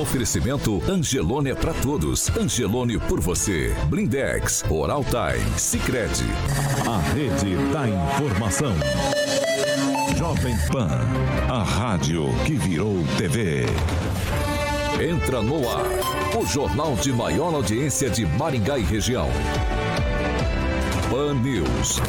Oferecimento Angelone é para todos. Angelone por você. Blindex, Oral Time. A rede da informação. Jovem Pan, a rádio que virou TV. Entra no ar, o jornal de maior audiência de Maringá e região. Pan News.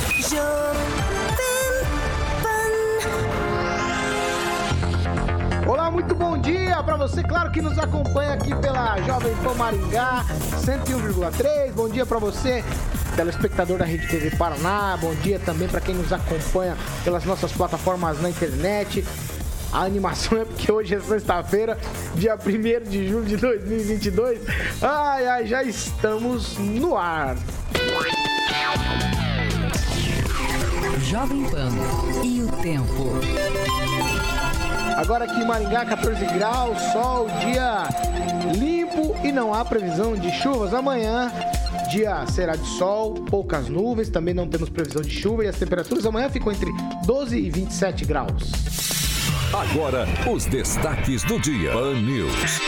Muito bom dia para você, claro que nos acompanha aqui pela Jovem Pan Maringá 101,3. Bom dia para você, telespectador da Rede TV Paraná. Bom dia também para quem nos acompanha pelas nossas plataformas na internet. A animação é porque hoje é sexta-feira, dia 1 de julho de 2022. Ai, ai, já estamos no ar. Jovem Pan e o tempo. Agora aqui em Maringá, 14 graus, sol, dia limpo e não há previsão de chuvas. Amanhã, dia será de sol, poucas nuvens, também não temos previsão de chuva e as temperaturas amanhã ficam entre 12 e 27 graus. Agora, os destaques do dia. Pan News.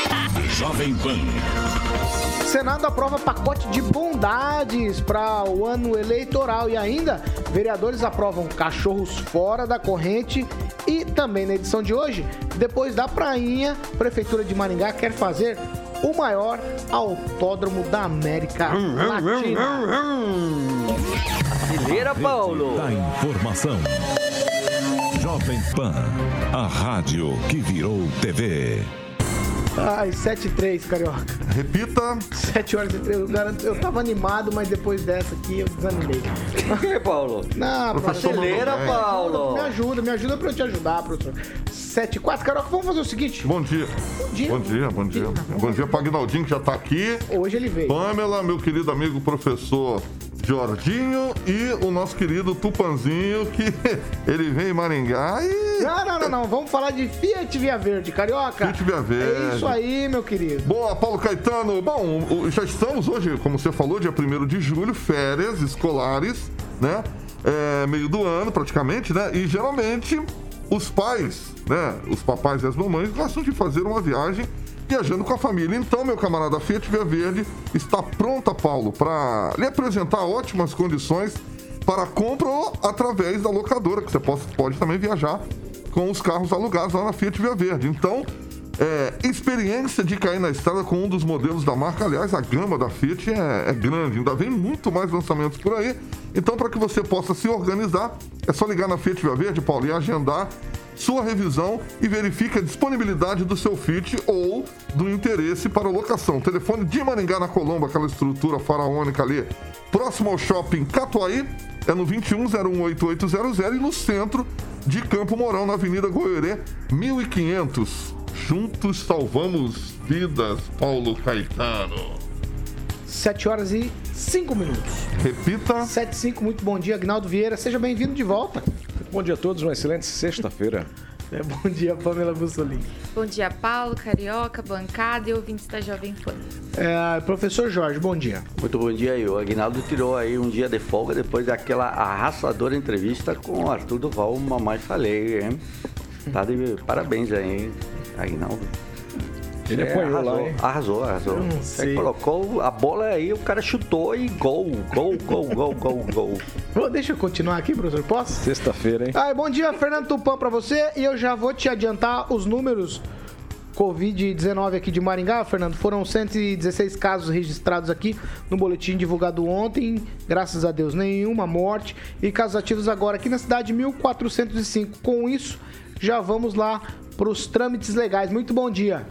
Jovem Pan. Senado aprova pacote de bondades para o ano eleitoral e ainda vereadores aprovam cachorros fora da corrente e também na edição de hoje, depois da prainha, Prefeitura de Maringá quer fazer o maior autódromo da América Latina. Fileira, Paulo. Da informação. Jovem Pan, a rádio que virou TV. Ai, 7 e 3, carioca. Repita. 7 horas e 3. Eu, garanto, eu tava animado, mas depois dessa aqui eu desanimei. Por que, Paulo? Não, Professor bem. Paulo. Me ajuda, me ajuda pra eu te ajudar, professor. 7 e 4. Carioca, vamos fazer o seguinte. Bom dia. Bom dia. Bom dia, bom dia. Bom dia para Aguinaldinho, que já tá aqui. Hoje ele veio. Pamela, meu querido amigo professor Jorginho e o nosso querido Tupanzinho, que ele vem em Maringá e. Não, não, não, não. Vamos falar de Fiat Via Verde, carioca. Fiat Via Verde. É isso aí, meu querido. Boa, Paulo Caetano. Bom, já estamos hoje, como você falou, dia 1 de julho, férias escolares, né? É, meio do ano, praticamente, né? E geralmente os pais, né? Os papais e as mamães gostam de fazer uma viagem viajando com a família. Então, meu camarada Fiat Via Verde está pronta, Paulo, para lhe apresentar ótimas condições para compra ou através da locadora, que você pode, pode também viajar com os carros alugados lá na Fiat Via Verde. Então, é, experiência de cair na estrada com um dos modelos da marca. Aliás, a gama da Fiat é, é grande, ainda vem muito mais lançamentos por aí. Então, para que você possa se organizar, é só ligar na Fiat Via Verde, Paulo, e agendar sua revisão e verifique a disponibilidade do seu Fit ou do interesse para locação. Telefone de Maringá na Colombo, aquela estrutura faraônica ali, próximo ao shopping Catuaí, é no 21018800 e no centro de Campo Mourão, na Avenida Goiorê, 1500. Juntos salvamos vidas, Paulo Caetano. 7 horas e 5 minutos. Repita. 7 e 5, muito bom dia, Agnaldo Vieira. Seja bem-vindo de volta. Bom dia a todos, uma excelente sexta-feira. É, bom dia, Pamela Bussolini. Bom dia, Paulo, Carioca, bancada e ouvintes da Jovem Pan. É, professor Jorge, bom dia. Muito bom dia aí. O Aguinaldo tirou aí um dia de folga depois daquela arrasadora entrevista com o Arthur Duval, mamãe falei, hein? Tá de parabéns aí, hein, Aguinaldo. Ele É, apanhou arrasou, lá, hein? arrasou, arrasou. Você colocou a bola aí, o cara chutou e gol, gol, gol, gol, gol, gol. Ô, Deixa eu continuar aqui, professor, posso? Sexta-feira, hein? Ah, bom dia, Fernando Tupan pra você. E eu já vou te adiantar os números Covid-19 aqui de Maringá, Fernando. Foram 116 casos registrados aqui no boletim divulgado ontem. Graças a Deus, nenhuma morte. E casos ativos agora aqui na cidade, 1.405. Com isso, já vamos lá pros trâmites legais. Muito bom dia.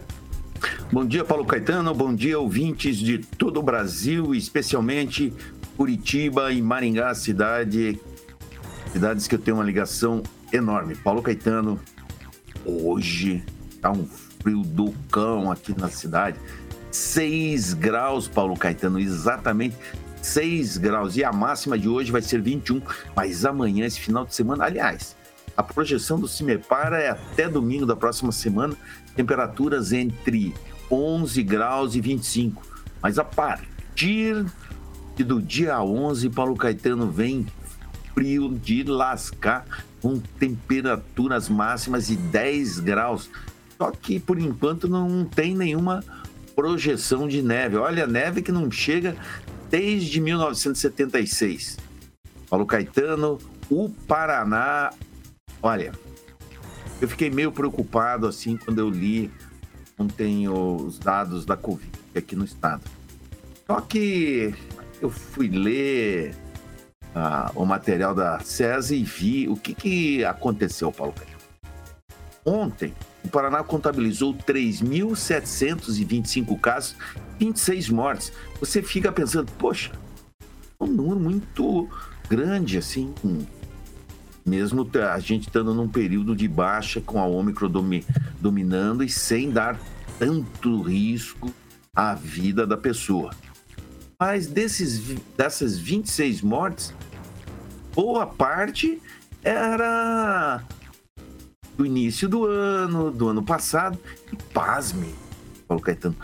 Bom dia, Paulo Caetano. Bom dia, ouvintes de todo o Brasil, especialmente Curitiba e Maringá, cidade, cidades que eu tenho uma ligação enorme. Paulo Caetano, hoje tá um frio do cão aqui na cidade. 6 graus, Paulo Caetano, exatamente 6 graus. E a máxima de hoje vai ser 21, mas amanhã, esse final de semana, aliás, a projeção do Cimepar é até domingo da próxima semana, temperaturas entre 11 graus e 25. Mas a partir do dia 11, Paulo Caetano vem frio de lascar, com temperaturas máximas de 10 graus. Só que por enquanto não tem nenhuma projeção de neve. Olha, neve que não chega desde 1976. Paulo Caetano, o Paraná. Olha, eu fiquei meio preocupado assim quando eu li ontem os dados da Covid aqui no estado. Só que eu fui ler ah, o material da SESI e vi o que, que aconteceu, Paulo Caetano. Ontem, o Paraná contabilizou 3.725 casos, 26 mortes. Você fica pensando, poxa, um número muito grande, assim, mesmo a gente estando num período de baixa com a Ômicron domi, dominando e sem dar tanto risco à vida da pessoa. Mas desses, dessas 26 mortes, boa parte era do início do ano, do ano passado, e pasme, Paulo Caetano,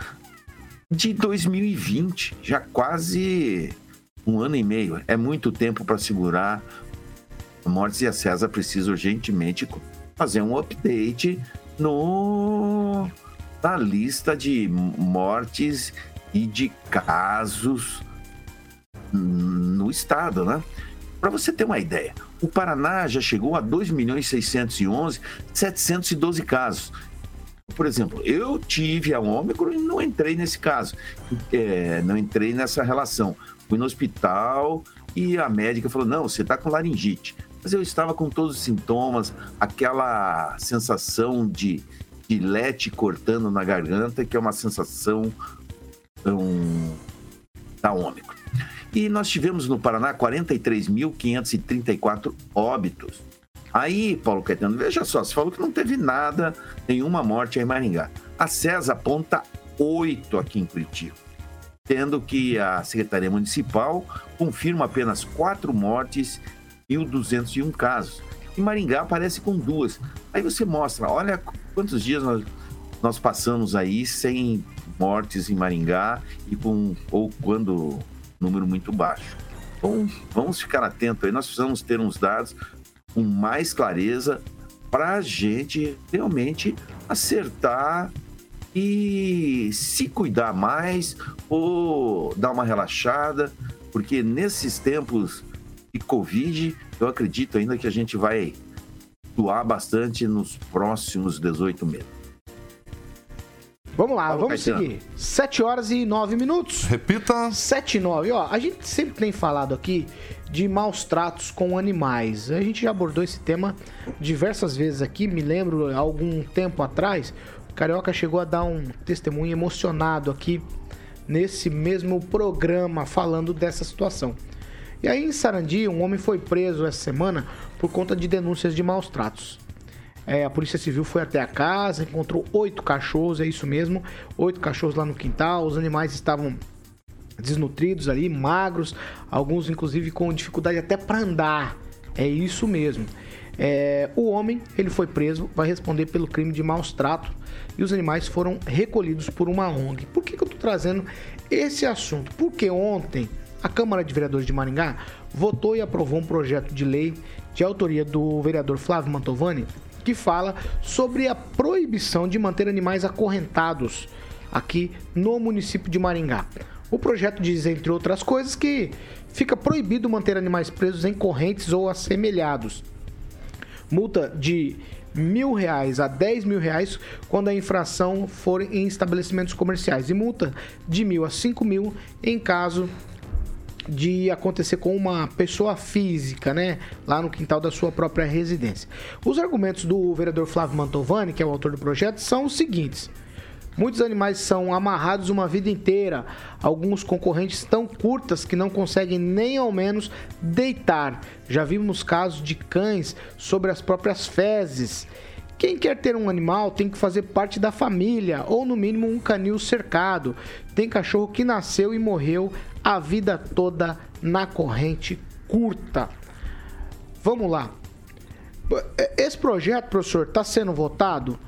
de 2020, já quase um ano e meio. É muito tempo para segurar mortes e a César precisa urgentemente fazer um update no na lista de mortes e de casos no estado, né? Para você ter uma ideia, o Paraná já chegou a 2 milhões 611 712 casos. Por exemplo, eu tive a Ômicron e não entrei nesse caso, é, não entrei nessa relação. Fui no hospital e a médica falou: não, você está com laringite. Mas eu estava com todos os sintomas, aquela sensação de, de lete cortando na garganta, que é uma sensação um, da Ômicron. E nós tivemos no Paraná 43.534 óbitos. Aí, Paulo Caetano, veja só, você falou que não teve nada, nenhuma morte em Maringá. A CESA aponta oito aqui em Curitiba, tendo que a Secretaria Municipal confirma apenas quatro mortes 1.201 casos. E Maringá aparece com duas. Aí você mostra, olha quantos dias nós, nós passamos aí sem mortes em Maringá e com ou quando número muito baixo. Então, vamos ficar atentos aí. Nós precisamos ter uns dados com mais clareza para a gente realmente acertar e se cuidar mais ou dar uma relaxada, porque nesses tempos de Covid, eu acredito ainda que a gente vai doar bastante nos próximos 18 meses. Vamos lá, vamos Caetano. seguir. 7 horas e 9 minutos. Repita. 7 e 9. Ó, a gente sempre tem falado aqui de maus tratos com animais. A gente já abordou esse tema diversas vezes aqui. Me lembro, algum tempo atrás, o Carioca chegou a dar um testemunho emocionado aqui nesse mesmo programa falando dessa situação. E aí em Sarandi, um homem foi preso essa semana por conta de denúncias de maus tratos. É, a Polícia Civil foi até a casa, encontrou oito cachorros, é isso mesmo, oito cachorros lá no quintal. Os animais estavam desnutridos ali, magros, alguns inclusive com dificuldade até para andar. É isso mesmo. É, o homem ele foi preso, vai responder pelo crime de maus trato e os animais foram recolhidos por uma ONG. Por que, que eu estou trazendo esse assunto? Porque ontem a Câmara de Vereadores de Maringá votou e aprovou um projeto de lei de autoria do vereador Flávio Mantovani que fala sobre a proibição de manter animais acorrentados aqui no município de Maringá. O projeto diz, entre outras coisas, que fica proibido manter animais presos em correntes ou assemelhados. Multa de mil reais a dez mil reais quando a infração for em estabelecimentos comerciais e multa de mil a cinco mil em caso de acontecer com uma pessoa física, né, lá no quintal da sua própria residência. Os argumentos do vereador Flávio Mantovani, que é o autor do projeto, são os seguintes: Muitos animais são amarrados uma vida inteira, alguns concorrentes tão curtas que não conseguem nem ao menos deitar. Já vimos casos de cães sobre as próprias fezes. Quem quer ter um animal tem que fazer parte da família, ou no mínimo um canil cercado. Tem cachorro que nasceu e morreu a vida toda na corrente curta. Vamos lá. Esse projeto, professor, está sendo votado?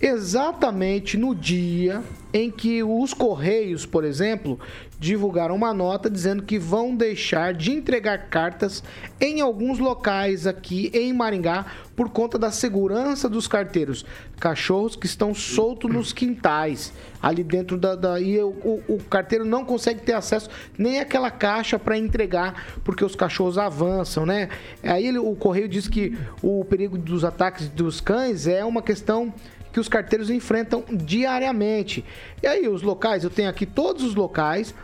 Exatamente no dia em que os Correios, por exemplo, divulgaram uma nota dizendo que vão deixar de entregar cartas em alguns locais aqui em Maringá por conta da segurança dos carteiros. Cachorros que estão soltos nos quintais, ali dentro da. da e o, o, o carteiro não consegue ter acesso nem àquela caixa para entregar, porque os cachorros avançam, né? Aí ele, o Correio diz que o perigo dos ataques dos cães é uma questão que os carteiros enfrentam diariamente. E aí, os locais, eu tenho aqui todos os locais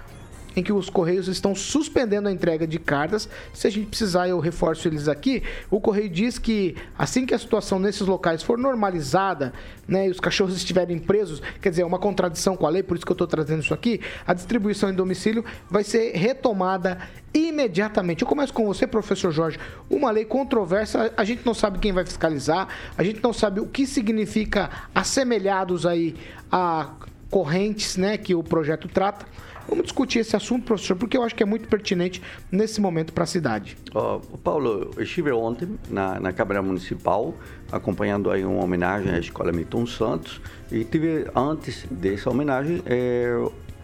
em que os Correios estão suspendendo a entrega de cartas. Se a gente precisar, eu reforço eles aqui. O Correio diz que assim que a situação nesses locais for normalizada, né, e os cachorros estiverem presos, quer dizer, é uma contradição com a lei, por isso que eu estou trazendo isso aqui, a distribuição em domicílio vai ser retomada imediatamente. Eu começo com você, professor Jorge. Uma lei controversa, a gente não sabe quem vai fiscalizar, a gente não sabe o que significa assemelhados aí a correntes, né, que o projeto trata. Vamos discutir esse assunto, professor, porque eu acho que é muito pertinente nesse momento para a cidade. Oh, Paulo, eu estive ontem na, na Câmara Municipal acompanhando aí uma homenagem à Escola Milton Santos e tive antes dessa homenagem é,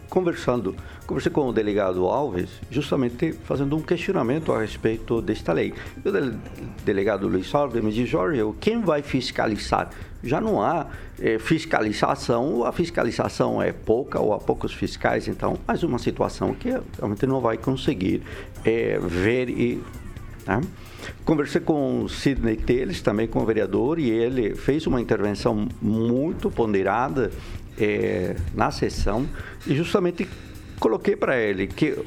conversando, conversei com o delegado Alves, justamente fazendo um questionamento a respeito desta lei. O delegado Luiz Alves me disse, Jorge, quem vai fiscalizar? Já não há é, fiscalização, a fiscalização é pouca ou há poucos fiscais, então, mais uma situação que realmente não vai conseguir é, ver e... Né? Conversei com o Sidney Teles, também com o vereador, e ele fez uma intervenção muito ponderada é, na sessão e justamente coloquei para ele que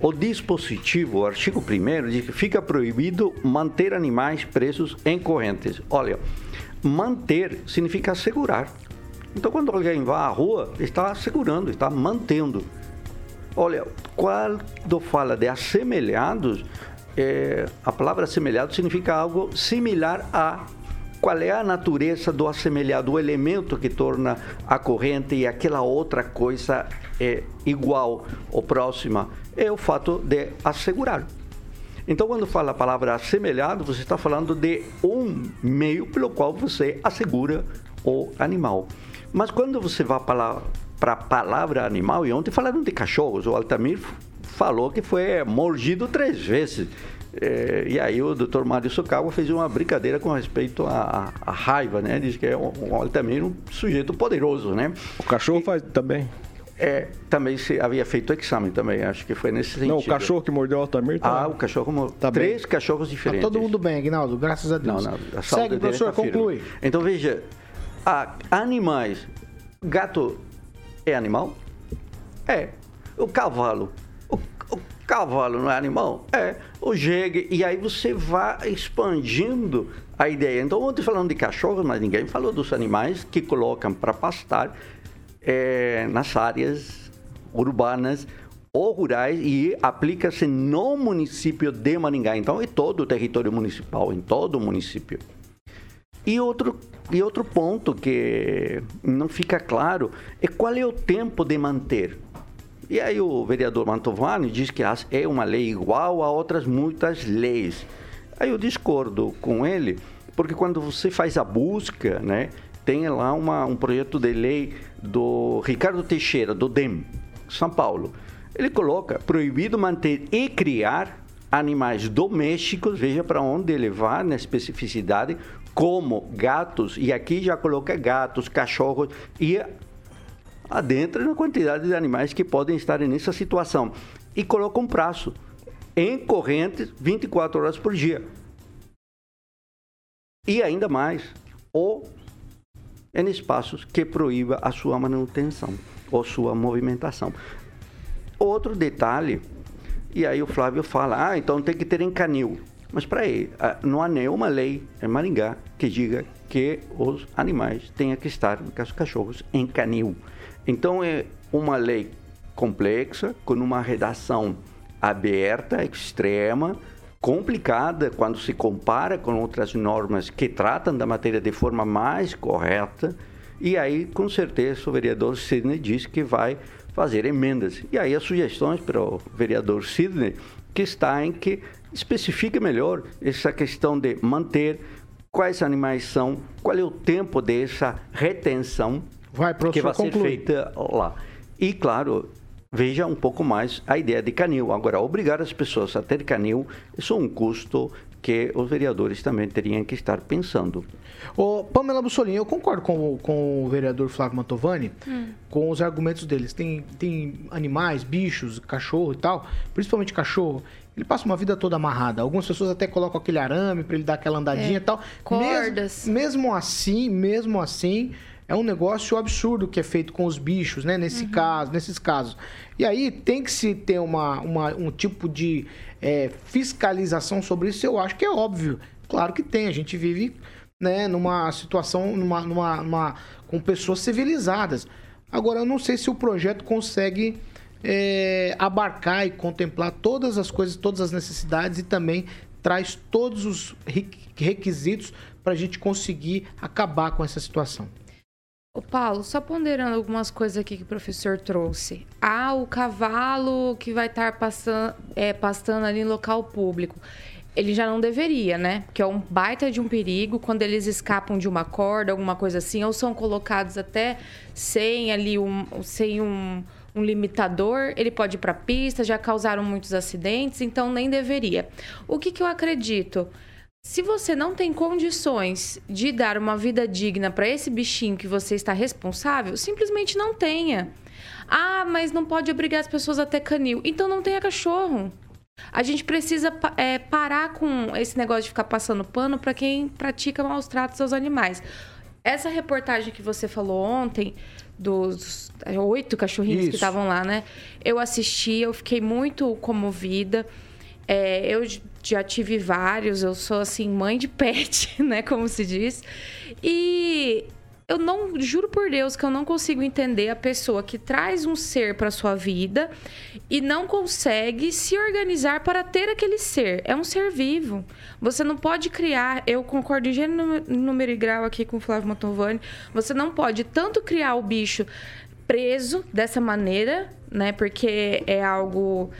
o dispositivo, o artigo 1 diz que fica proibido manter animais presos em correntes. Olha, manter significa segurar. Então, quando alguém vai à rua, está segurando, está mantendo. Olha, quando fala de assemelhados, é, a palavra assemelhado significa algo similar a qual é a natureza do assemelhado, o elemento que torna a corrente e aquela outra coisa é, igual ou próxima, é o fato de assegurar. Então, quando fala a palavra assemelhado, você está falando de um meio pelo qual você assegura o animal. Mas quando você vai para a palavra animal, e ontem falaram de cachorros, o Altamir falou que foi mordido três vezes. É, e aí o doutor Mário Socawa fez uma brincadeira com respeito à, à raiva, né? Diz que é um, um, também um sujeito poderoso, né? O cachorro e, faz também. É, também se havia feito o exame também, acho que foi nesse sentido. Não, o cachorro que mordeu o Altamir tá... Ah, o cachorro tá Três bem. cachorros diferentes. Tá todo mundo bem, Aguinaldo, graças a Deus. Não, não, a Segue, professor, tá conclui. Então, veja, animais, gato é animal? É. O cavalo Cavalo não é animal? É, o jegue. E aí você vai expandindo a ideia. Então, ontem falando de cachorros, mas ninguém falou dos animais que colocam para pastar é, nas áreas urbanas ou rurais e aplica-se no município de Maringá. Então, é todo o território municipal, em todo o município. E outro, e outro ponto que não fica claro é qual é o tempo de manter. E aí o vereador Mantovani diz que é uma lei igual a outras muitas leis. Aí eu discordo com ele, porque quando você faz a busca, né, tem lá uma, um projeto de lei do Ricardo Teixeira, do DEM, São Paulo. Ele coloca proibido manter e criar animais domésticos, veja para onde ele vai na especificidade, como gatos, e aqui já coloca gatos, cachorros e adentra na quantidade de animais que podem estar nessa situação e coloca um prazo em correntes 24 horas por dia. E ainda mais, ou em espaços que proíba a sua manutenção ou sua movimentação. Outro detalhe, e aí o Flávio fala, ah, então tem que ter em canil. Mas para ah, não há nenhuma lei em Maringá que diga que os animais tenham que estar, no caso cachorros, em canil. Então é uma lei complexa, com uma redação aberta, extrema, complicada quando se compara com outras normas que tratam da matéria de forma mais correta. E aí, com certeza, o vereador Sidney disse que vai fazer emendas. E aí as sugestões para o vereador Sidney, que está em que especifique melhor essa questão de manter quais animais são, qual é o tempo dessa retenção Vai, que vai ser feita lá. E, claro, veja um pouco mais a ideia de canil. Agora, obrigar as pessoas a ter canil, isso é um custo que os vereadores também teriam que estar pensando. Ô, Pamela Bussolini, eu concordo com, o- com o vereador Flávio Mantovani com os argumentos deles. Tem, tem animais, bichos, cachorro e tal, principalmente cachorro. Ele passa uma vida toda amarrada. Algumas pessoas até colocam aquele arame para ele dar aquela andadinha É, e tal. cordas. Mesmo, mesmo assim, mesmo assim, é um negócio absurdo que é feito com os bichos, né? Nesse caso, nesses casos. E aí tem que se ter uma, uma- um tipo de é, fiscalização sobre isso, eu acho que é óbvio. Claro que tem, a gente vive né, numa situação, numa, numa, numa- com pessoas civilizadas. Agora, eu não sei se o projeto consegue é, abarcar e contemplar todas as coisas, todas as necessidades e também traz todos os requ- requisitos para a gente conseguir acabar com essa situação. Ô Paulo, só ponderando algumas coisas aqui que o professor trouxe. Ah, o cavalo que vai estar passando, é, pastando ali em local público. Ele já não deveria, né? Que é um baita de um perigo quando eles escapam de uma corda, alguma coisa assim, ou são colocados até sem ali um, sem um, um limitador, ele pode ir para pista, já causaram muitos acidentes, então nem deveria. O que, que eu acredito? Se você não tem condições de dar uma vida digna para esse bichinho que você está responsável, simplesmente não tenha. Ah, mas não pode obrigar as pessoas a ter canil. Então não tenha cachorro. A gente precisa é, parar com esse negócio de ficar passando pano para quem pratica maus tratos aos animais. Essa reportagem que você falou ontem, dos oito cachorrinhos que Isso. estavam lá, né? Eu assisti, eu fiquei muito comovida. É, eu já tive vários, eu sou assim, mãe de pet, né? Como se diz. E eu não, juro por Deus que eu não consigo entender a pessoa que traz um ser para sua vida e não consegue se organizar para ter aquele ser. É um ser vivo. Você não pode criar, eu concordo em gênero, número e grau aqui com o Flávio Mantovani, você não pode tanto criar o bicho preso dessa maneira, né? Porque é algo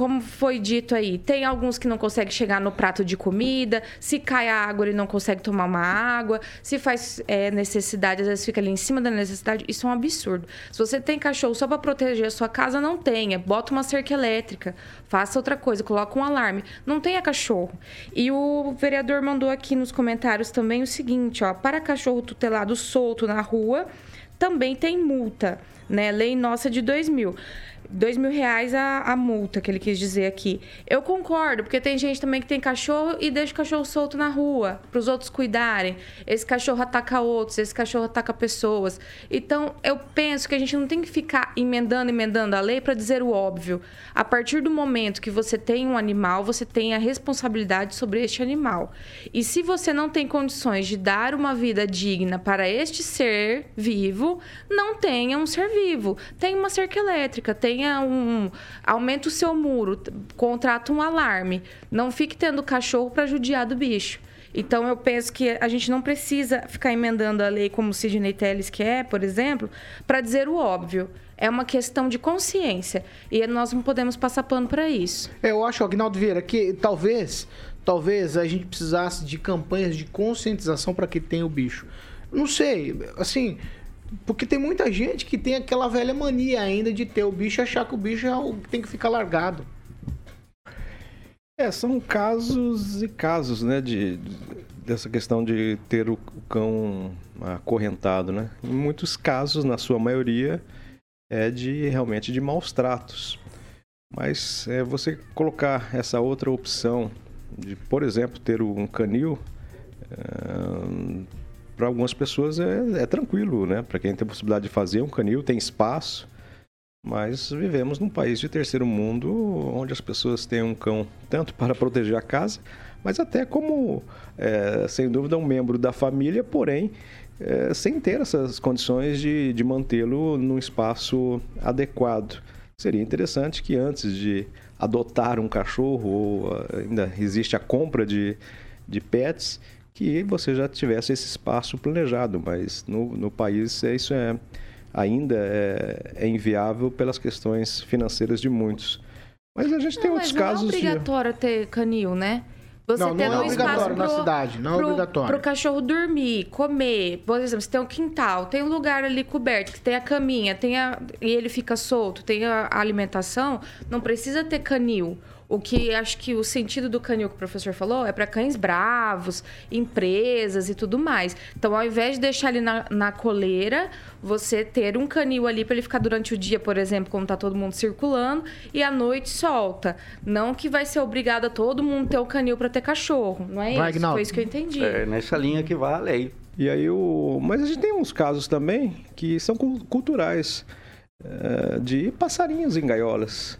como foi dito aí, tem alguns que não conseguem chegar no prato de comida, se cai a água, ele não consegue tomar uma água, se faz é, necessidade, às vezes fica ali em cima da necessidade, isso é um absurdo. Se você tem cachorro só para proteger a sua casa, não tenha. Bota uma cerca elétrica, faça outra coisa, coloca um alarme. Não tenha cachorro. E o vereador mandou aqui nos comentários também o seguinte, ó, para cachorro tutelado solto na rua, também tem multa, né? Lei nossa de 2000. Dois mil reais a, a multa que ele quis dizer aqui. Eu concordo, porque tem gente também que tem cachorro e deixa o cachorro solto na rua, para os outros cuidarem. Esse cachorro ataca outros, esse cachorro ataca pessoas. Então, eu penso que a gente não tem que ficar emendando, emendando a lei para dizer o óbvio. A partir do momento que você tem um animal, você tem a responsabilidade sobre este animal. E se você não tem condições de dar uma vida digna para este ser vivo, não tenha um ser vivo. Tenha uma cerca elétrica, tenha um. Aumenta o seu muro, contrata um alarme. Não fique tendo cachorro para judiar do bicho. Então, eu penso que a gente não precisa ficar emendando a lei como o Sidney Telles quer, por exemplo, para dizer o óbvio. É uma questão de consciência. E nós não podemos passar pano para isso. É, eu acho, Agnaldo Vieira, que talvez, talvez a gente precisasse de campanhas de conscientização para quem tem o bicho. Não sei, assim, porque tem muita gente que tem aquela velha mania ainda de ter o bicho e achar que o bicho é que tem que ficar largado. É, são casos e casos, né, de, dessa questão de ter o cão acorrentado, né? Em muitos casos, na sua maioria, é de realmente de maus tratos. Mas é, você colocar essa outra opção de, por exemplo, ter um canil, para algumas pessoas é, é tranquilo, né? Para quem tem a possibilidade de fazer um canil, tem espaço. Mas vivemos num país de terceiro mundo onde as pessoas têm um cão tanto para proteger a casa, mas até como, é, sem dúvida, um membro da família, porém, é, sem ter essas condições de, de mantê-lo num espaço adequado. Seria interessante que antes de adotar um cachorro, ou ah, ainda existe a compra de, de pets, que você já tivesse esse espaço planejado, mas no, no país é, isso é ainda é, é inviável pelas questões financeiras de muitos. Mas a gente tem Não, outros mas casos não é de... obrigatório ter canil, né? Você Não, não é um espaço obrigatório na pro- cidade, não é pro, obrigatório. Pro cachorro dormir, comer. Por exemplo, você tem um quintal, tem um lugar ali coberto, que tem a caminha, tem a, e ele fica solto, tem a alimentação, não precisa ter canil. O que acho que o sentido do canil que o professor falou é para cães bravos, empresas e tudo mais. Então, ao invés de deixar ele na, na coleira, você ter um canil ali para ele ficar durante o dia, por exemplo, quando tá todo mundo circulando, e à noite solta. Não que vai ser obrigado a todo mundo ter o canil para ter cachorro. Não é Vai, isso? Agnaldo. Foi isso que eu entendi. É nessa linha que vai a lei. E aí o. Mas a gente tem uns casos também que são cul- culturais. eh, de passarinhos em gaiolas.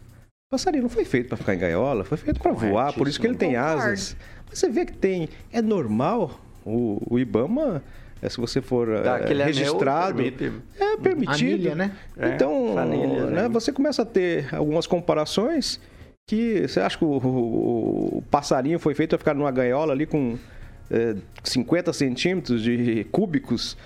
Passarinho não foi feito para ficar em gaiola, foi feito para voar, por isso que ele tem asas. Mas você vê que tem. É normal. O, o Ibama, eh, se você for aquele anel, registrado. permite. É permitido. Anilha, né? É, Então, planilha, né, né? você começa a ter algumas comparações que você acha que o, o- o passarinho foi feito para ficar numa gaiola ali com eh, 50 centímetros de cúbicos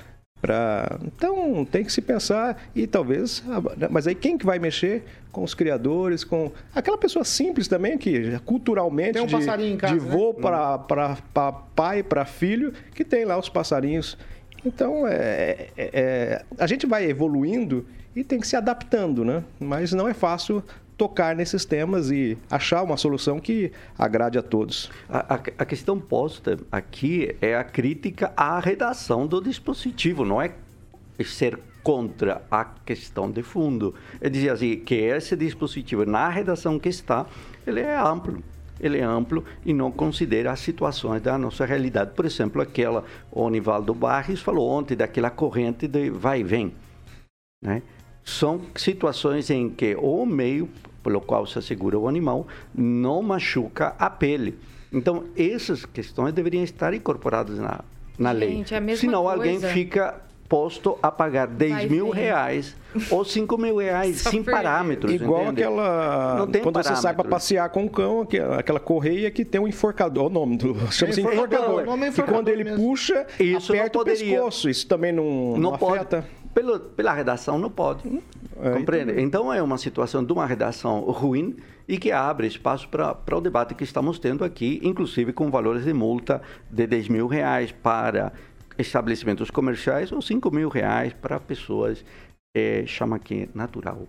para então tem que se pensar e talvez mas aí quem que vai mexer com os criadores com aquela pessoa simples também que culturalmente Tem um de, passarinho em casa, de né? vô para para pai para filho que tem lá os passarinhos. Então é, é- é- a gente vai evoluindo e tem que se adaptando né? Mas não é fácil tocar nesses temas e achar uma solução que agrade a todos A, a- a questão posta aqui é a crítica à redação do dispositivo, não é ser contra a questão de fundo. É dizer assim, que esse dispositivo, na redação que está, ele é amplo. Ele é amplo e não considera as situações da nossa realidade. Por exemplo, aquela, o Nivaldo Barres falou ontem daquela corrente de vai e vem. né? São situações em que o meio pelo qual se assegura o animal não machuca a pele. Então, essas questões deveriam estar incorporadas na, na lei. Gente, é a mesma Senão, alguém coisa. fica posto a pagar 10 Vai e mil vem. reais ou 5 mil reais, Só sem por- parâmetros. Igual entende? aquela. Não tem quando você sai para parâmetros. passear com o cão, aque- aquela correia que tem um enforcador. O nome do. Chama-se enforcador, enforcador. o nome é que quando enforcador ele mesmo. puxa, Isso não aperta o poderia. pescoço. Isso também não, não, não pode. Pelo, pela redação, não pode. É, Compreende? Então, é uma situação de uma redação ruim e que abre espaço para o debate que estamos tendo aqui, inclusive com valores de multa de 10 mil reais para estabelecimentos comerciais ou 5 mil reais para pessoas, eh, chama aqui, natural.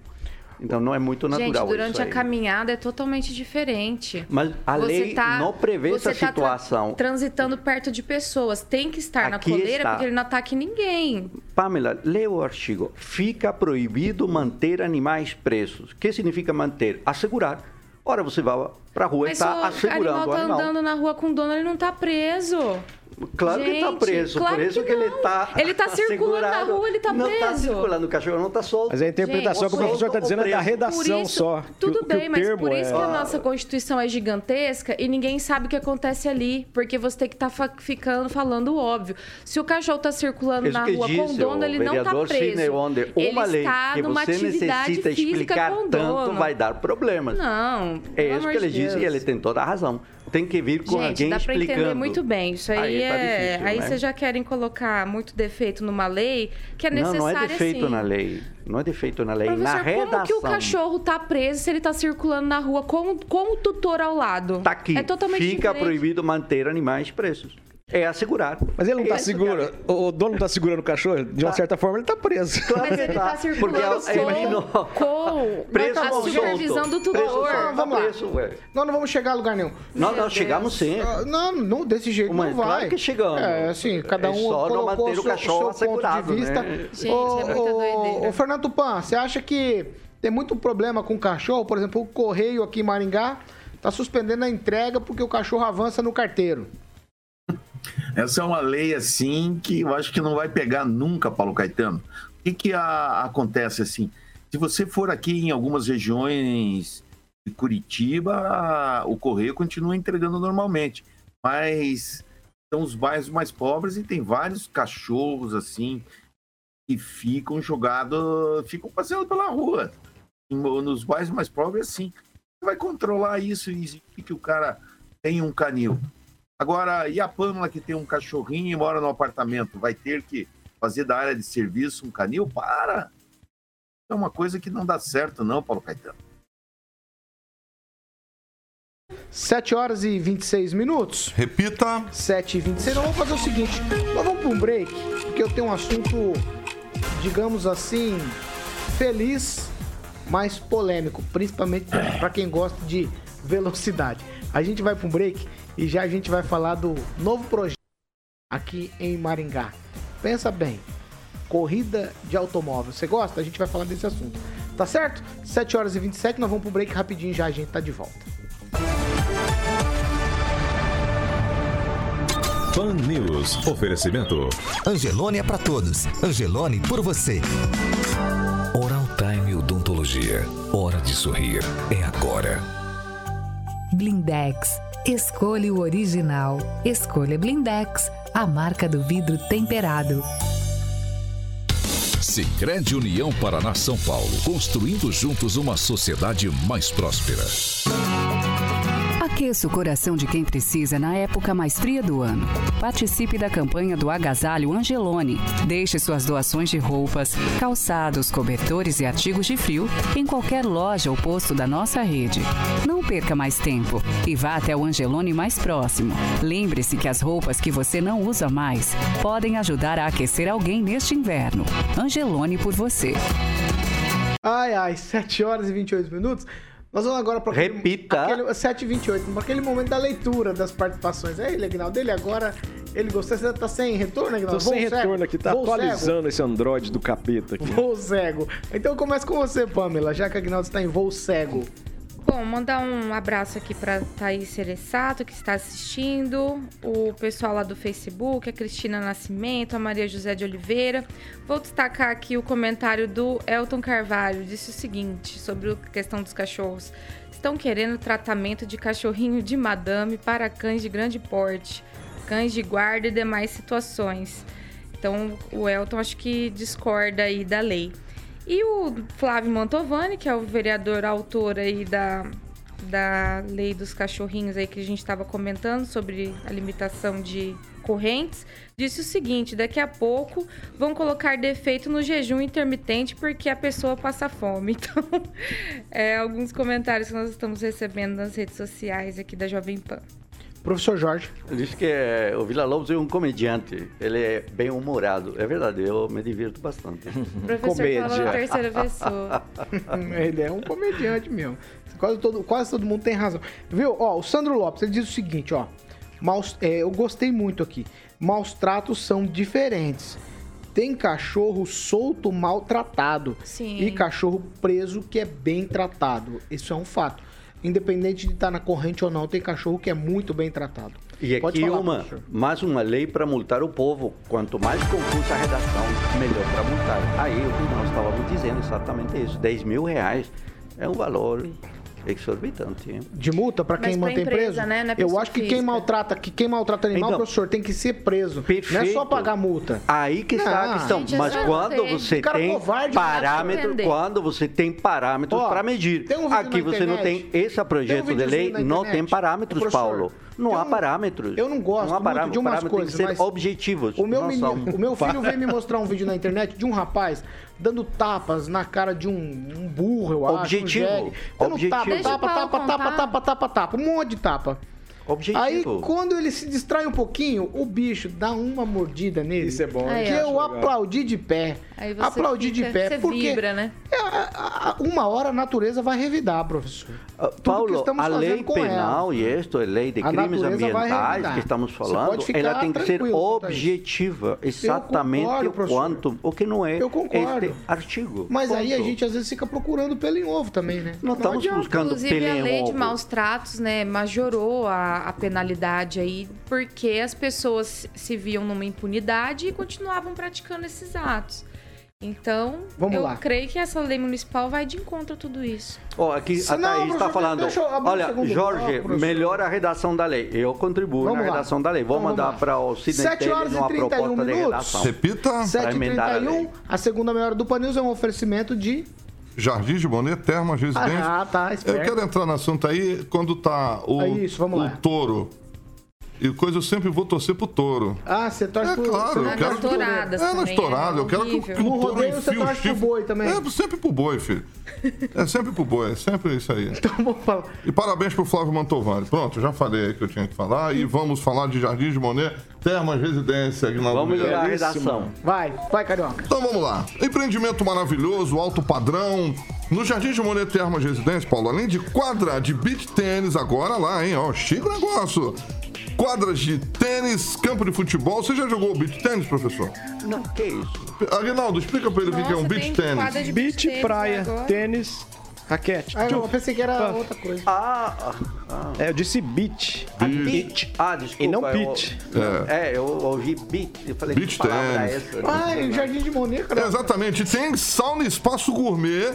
Então, não é muito natural Gente, durante a caminhada é totalmente diferente. Mas a Você lei tá- não prevê essa tá tra- situação. transitando perto de pessoas. Tem que estar na Aqui coleira está. porque ele não ataque ninguém. Pamela, lê o artigo. Fica proibido manter animais presos. O que significa manter? Assegurar. Ora, você vai para a rua e Mas está o assegurando animal o tá animal. andando na rua com o dono, ele não tá preso. Claro que está Gente, preso, claro por isso que que, ele não. está Ele tá circulando na rua, ele tá Não está preso. circulando, o cachorro não está solto. Mas a interpretação Gente, que o professor está dizendo é da preso. redação isso, só. que Tudo que bem, mas termo por isso é- que a nossa Constituição é gigantesca e ninguém sabe o que acontece ali. Porque você tem que estar ficando falando o óbvio. Se o cachorro está circulando Isso na que rua com o disse dono, o ele não está vereador preso. Sidney Wonder, ele uma lei está que numa você atividade necessita física explicar com tanto dono. vai dar problemas. Não, É isso que ele de disse e ele tem toda a razão. Tem que vir com Gente, alguém dá pra explicando. entender muito bem. Isso aí, Aí tá é. difícil, aí né? vocês já querem colocar muito defeito numa lei que é Não, necessária não é defeito sim. na lei. Não é defeito na lei. na Professor, redação. como que o cachorro tá preso se ele tá circulando na rua com, com o tutor ao lado? Tá aqui. É totalmente Fica diferente. proibido manter animais presos. É assegurar. Mas ele não está Isso, seguro. O o dono não está segurando o cachorro? De uma Tá. certa forma, ele está preso. Claro Mas ele tá, tá circulando porque com, imaginou. com Preso a ou supervisão solto? do tutor. solto? Vamos lá. Preso, ué. Nós não vamos chegar a lugar nenhum. Não, Meu nós chegamos sim. Ah, Não, não, desse jeito Mas não vai. claro que chegamos. É, assim, cada É um só não colocou manter o cachorro seu ponto de assegurado, vista. né? Gente, é muita doideira. Ô, Fernando Tupan, você acha que tem muito problema com cachorro? Por exemplo, o Correio aqui em Maringá está suspendendo a entrega porque o cachorro avança no carteiro. Essa é uma lei assim que eu acho que não vai pegar nunca, Paulo Caetano. O que, que a- acontece assim? Se você for aqui em algumas regiões de Curitiba, o correio continua entregando normalmente, mas são os bairros mais pobres e tem vários cachorros assim que ficam jogados, ficam passeando pela rua. Nos bairros mais pobres, assim. Você vai controlar isso e que o cara tenha um canil. Agora, e a Pâmela que tem um cachorrinho e mora no apartamento, vai ter que fazer da área de serviço um canil? Para! É uma coisa que não dá certo, não, Paulo Caetano. 7 horas e 26 minutos. Repita. 7 e 26. Nós vamos fazer o seguinte: nós vamos para um break, porque eu tenho um assunto, digamos assim, feliz, mas polêmico, principalmente para quem gosta de velocidade. A gente vai para um break e já a gente vai falar do novo projeto aqui em Maringá. Pensa bem, corrida de automóvel. Você gosta? A gente vai falar desse assunto. Tá certo? 7 horas e 27, nós vamos pro break rapidinho já a gente tá de volta. Pan News. Oferecimento. Angelone é pra todos. Angelone por você. Oral Time Odontologia. Hora de sorrir. É agora. Blindex. Escolha o original. Escolha Blindex, a marca do vidro temperado. Sicredi União Paraná São Paulo, construindo juntos uma sociedade mais próspera. Aqueça o coração de quem precisa na época mais fria do ano. Participe da campanha do Agasalho Angelone. Deixe suas doações de roupas, calçados, cobertores e artigos de frio em qualquer loja ou posto da nossa rede. Não perca mais tempo e vá até o Angelone mais próximo. Lembre-se que as roupas que você não usa mais podem ajudar a aquecer alguém neste inverno. Angelone por você. Ai, ai, 7 horas e 28 minutos. Nós vamos agora para Repita. Aquele, 7 e 28, para aquele momento da leitura das participações. É, Legnaldo, dele agora, ele gostou. Você tá sem retorno, Legnaldo? Tô sem cego? retorno aqui, tá Voo atualizando esse Android do capeta aqui. Cego. Voo cego. Então começa com você, Pamela, já que a Agnaldo está em voo cego. Bom, mandar um abraço aqui para Thaís Ceresato, que está assistindo, o pessoal lá do Facebook, a Cristina Nascimento, a Maria José de Oliveira. Vou destacar aqui o comentário do Elton Carvalho, disse o seguinte sobre a questão dos cachorros. Estão querendo tratamento de cachorrinho de madame para cães de grande porte, cães de guarda e demais situações. Então, o Elton acho que discorda aí da lei. E o Flávio Mantovani, que é o vereador autor aí da, da lei dos cachorrinhos aí que a gente estava comentando sobre a limitação de correntes, disse o seguinte: daqui a pouco vão colocar defeito no jejum intermitente porque a pessoa passa fome. Então, é, alguns comentários que nós estamos recebendo nas redes sociais aqui da Jovem Pan. Professor Jorge. Diz que é, o Vila Lobos é um comediante. Ele é bem humorado. É verdade, eu me divirto bastante. Professor Comédia. na terceira pessoa. ele é um comediante mesmo. Quase todo, quase todo mundo tem razão. Viu? Ó, o Sandro Lopes, ele diz o seguinte, ó. Maus, é, eu gostei muito aqui. Maus tratos são diferentes. Tem cachorro solto maltratado. Sim. E cachorro preso que é bem tratado. Isso é um fato. Independente de estar na corrente ou não, tem cachorro que é muito bem tratado. E Pode aqui falar, uma, professor. mais uma lei para multar o povo. Quanto mais confusa a redação, melhor para multar. Aí o que nós estávamos dizendo exatamente isso. 10 mil reais é um valor exorbitante. hein? De multa para quem mantém empresa, preso? né? Não é Eu acho que quem física. maltrata, que quem maltrata animal, Então, professor, tem que ser preso. Não é perfeito. só pagar multa. Aí que está Não. a questão. Gente, Mas eu não quando você Cara tem covarde, parâmetro, não pra entender. quando você tem parâmetros para medir. tem um Aqui você não internet, tem esse projeto tem um de lei, não tem parâmetros, Paulo. Não tem há parâmetros. eu não gosto não há muito parâmetros. de umas coisas, têm que ser mas objetivos. O meu, não menino, o meu filho veio me mostrar um vídeo na internet de um rapaz dando tapas na cara de um, um burro, eu acho. Objetivo, Um jegue. dando objetivo. tapa, tapa, tapa, tapa, contar. tapa, tapa, tapa. Um monte de tapa. Objetivo. Aí, quando ele se distrai um pouquinho, o bicho dá uma mordida nele. Isso é bom. Aí, Que ó. eu aplaudi de pé. Aí você aplaudi fica- de pé. você porque vibra, né? é, a- a- uma hora a natureza vai revidar, professor. Que Paulo, estamos a fazendo lei com penal e isto, a lei de A crimes ambientais que estamos falando, ela tem que ser a objetiva, exatamente concordo, o quanto, o que não é Eu concordo. este artigo. Mas aí a Ponto. gente às vezes fica procurando pelo em ovo também, né? Não estamos adianta. buscando Inclusive, pelo a em lei de ovo. maus tratos, né, majorou a, a penalidade aí, porque as pessoas se viam numa impunidade e continuavam praticando esses atos. Então, Vamos eu lá. creio que essa lei municipal vai de encontro a tudo isso. Ó, aqui Se a Thaís está falando, olha, segundo Jorge, professor. melhora a redação da lei. Eu contribuo Vamos na lá. redação da lei. Vou Então, vamos mandar para o Sidney Sete Taylor horas e uma 31 proposta de minutos. redação. Repita. 7h31,7h31, a segunda meia hora do Panils é um oferecimento de. Jardim de Bonet, Termas, Residência. Ah, tá, Eu esperto. quero entrar no assunto aí quando tá o, É isso, o touro e coisa eu sempre vou torcer pro touro. Ah, você torce É pro... claro, eu quero touradas É, nas touradas. é eu quero que, que o No touro você enfie o torce pro boi também. É, sempre pro boi, filho. É sempre pro boi, é sempre isso aí. Então vamos falar. E parabéns pro Flávio Mantovani. Pronto, já falei aí que eu tinha que falar. E vamos falar de Jardim de Monet, Termas Residência, Aguinaldo Vamos melhorar a redação. Vai, vai, Carioca. Então vamos lá. Empreendimento maravilhoso, alto padrão. No Jardim de Monet Termas Residência, Paulo, além de quadra de beach tênis, agora lá, hein? Ó, chique negócio. Quadras de tênis, campo de futebol. Você já jogou beach tênis, professor? Não, que isso? Aguinaldo, explica pra ele o que é um beach tênis. Beach, praia, agora. tênis, raquete. Ah, não, eu pensei que era Ah. outra coisa. Ah, ah, É, eu disse beach. ah, beat. Ah, desculpa. E não eu- pitch. É. É, eu ouvi beat. Eu falei, Beach que palavra é tênis. essa? Ah, e o Jardim de Monet, cara. Exatamente. Tem sauna e espaço gourmet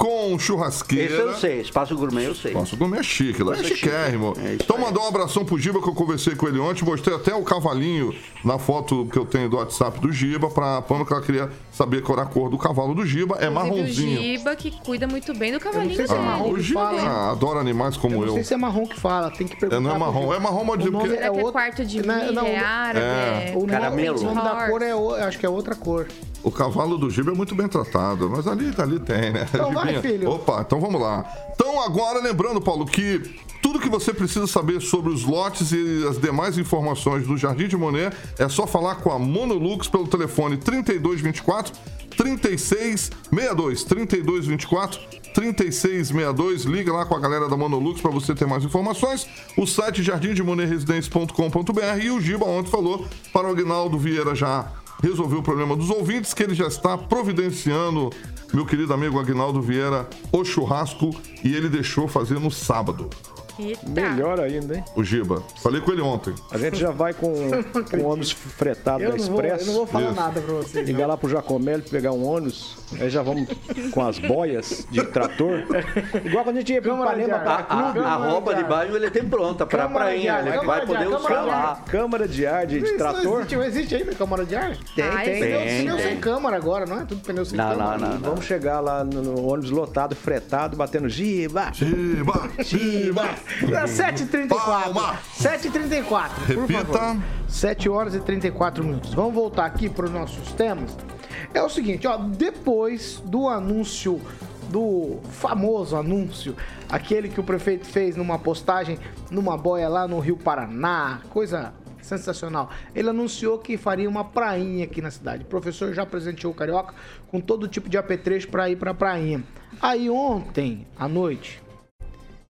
com churrasqueira. Esse eu sei, espaço gourmet eu sei. Nossa, o gourmet é chique, lá é é chiquérrimo. chique. É então aí. mandar um abração pro Giba que eu conversei com ele ontem, mostrei até o cavalinho na foto que eu tenho do WhatsApp do Giba pra Pama que ela queria saber qual era a cor do cavalo do Giba. É marronzinho. o Giba, que cuida muito bem do cavalinho sei se é dele. marrom. Ah, o Giba fala. adora animais como Eu eu. não sei se é marrom que fala, tem que perguntar. É, não é marrom. É marrom, mas O dizer nome porque... Será que é outro- quarto de Não, milho, não, é o- árabe? É. O nome, Caramelo. o nome da cor é, acho que é outra cor. O cavalo do Giba é muito bem tratado, mas ali, ali tem, né? Então vai, Gibinha. filho. Opa, então vamos lá. Então agora, lembrando, Paulo, que tudo que você precisa saber sobre os lotes e as demais informações do Jardim de Monet é só falar com a Monolux pelo telefone 3224 3662 3224 3662. Liga lá com a galera da Monolux para você ter mais informações. O site jardimdemonerresidência.com.br e o Giba ontem falou para o Aguinaldo Vieira já resolver o problema dos ouvintes, que ele já está providenciando, meu querido amigo Aguinaldo Vieira, o churrasco e ele deixou fazer no sábado. Eita. Melhor ainda, hein? O Giba. Falei com ele ontem. A gente já vai com, com o ônibus fretado Eu da vou, eu não vou falar Isso. nada pra você. Ligar lá pro Jacomélio pegar um ônibus, aí já vamos com as boias de trator. Igual quando a gente ia pro Ipanema pra A, a Câmara roupa de banho ele tem pronta pra Câmara prainha. ar, Ele câmara vai de poder ar, usar lá. Câmara de ar de, de trator. existe, existe ainda câmara de ar? Tem, Ah, tem. Pneu, Tem, pneu tem. sem câmara agora, não é? Tudo pneu sem Não, câmara. não, não, não. Vamos chegar lá no, no ônibus lotado, fretado, batendo giba. Giba! Giba! 7h34. Palma. 7h34. por Repita. favor. 7 horas e 34 minutos. Vamos voltar aqui para os nossos temas. É o seguinte, ó, depois do anúncio do famoso anúncio, aquele que o prefeito fez numa postagem numa boia lá no Rio Paraná, coisa sensacional. Ele anunciou que faria uma prainha aqui na cidade. O professor já presenteou o Carioca com todo tipo de apetrecho para ir para a prainha. Aí ontem à noite,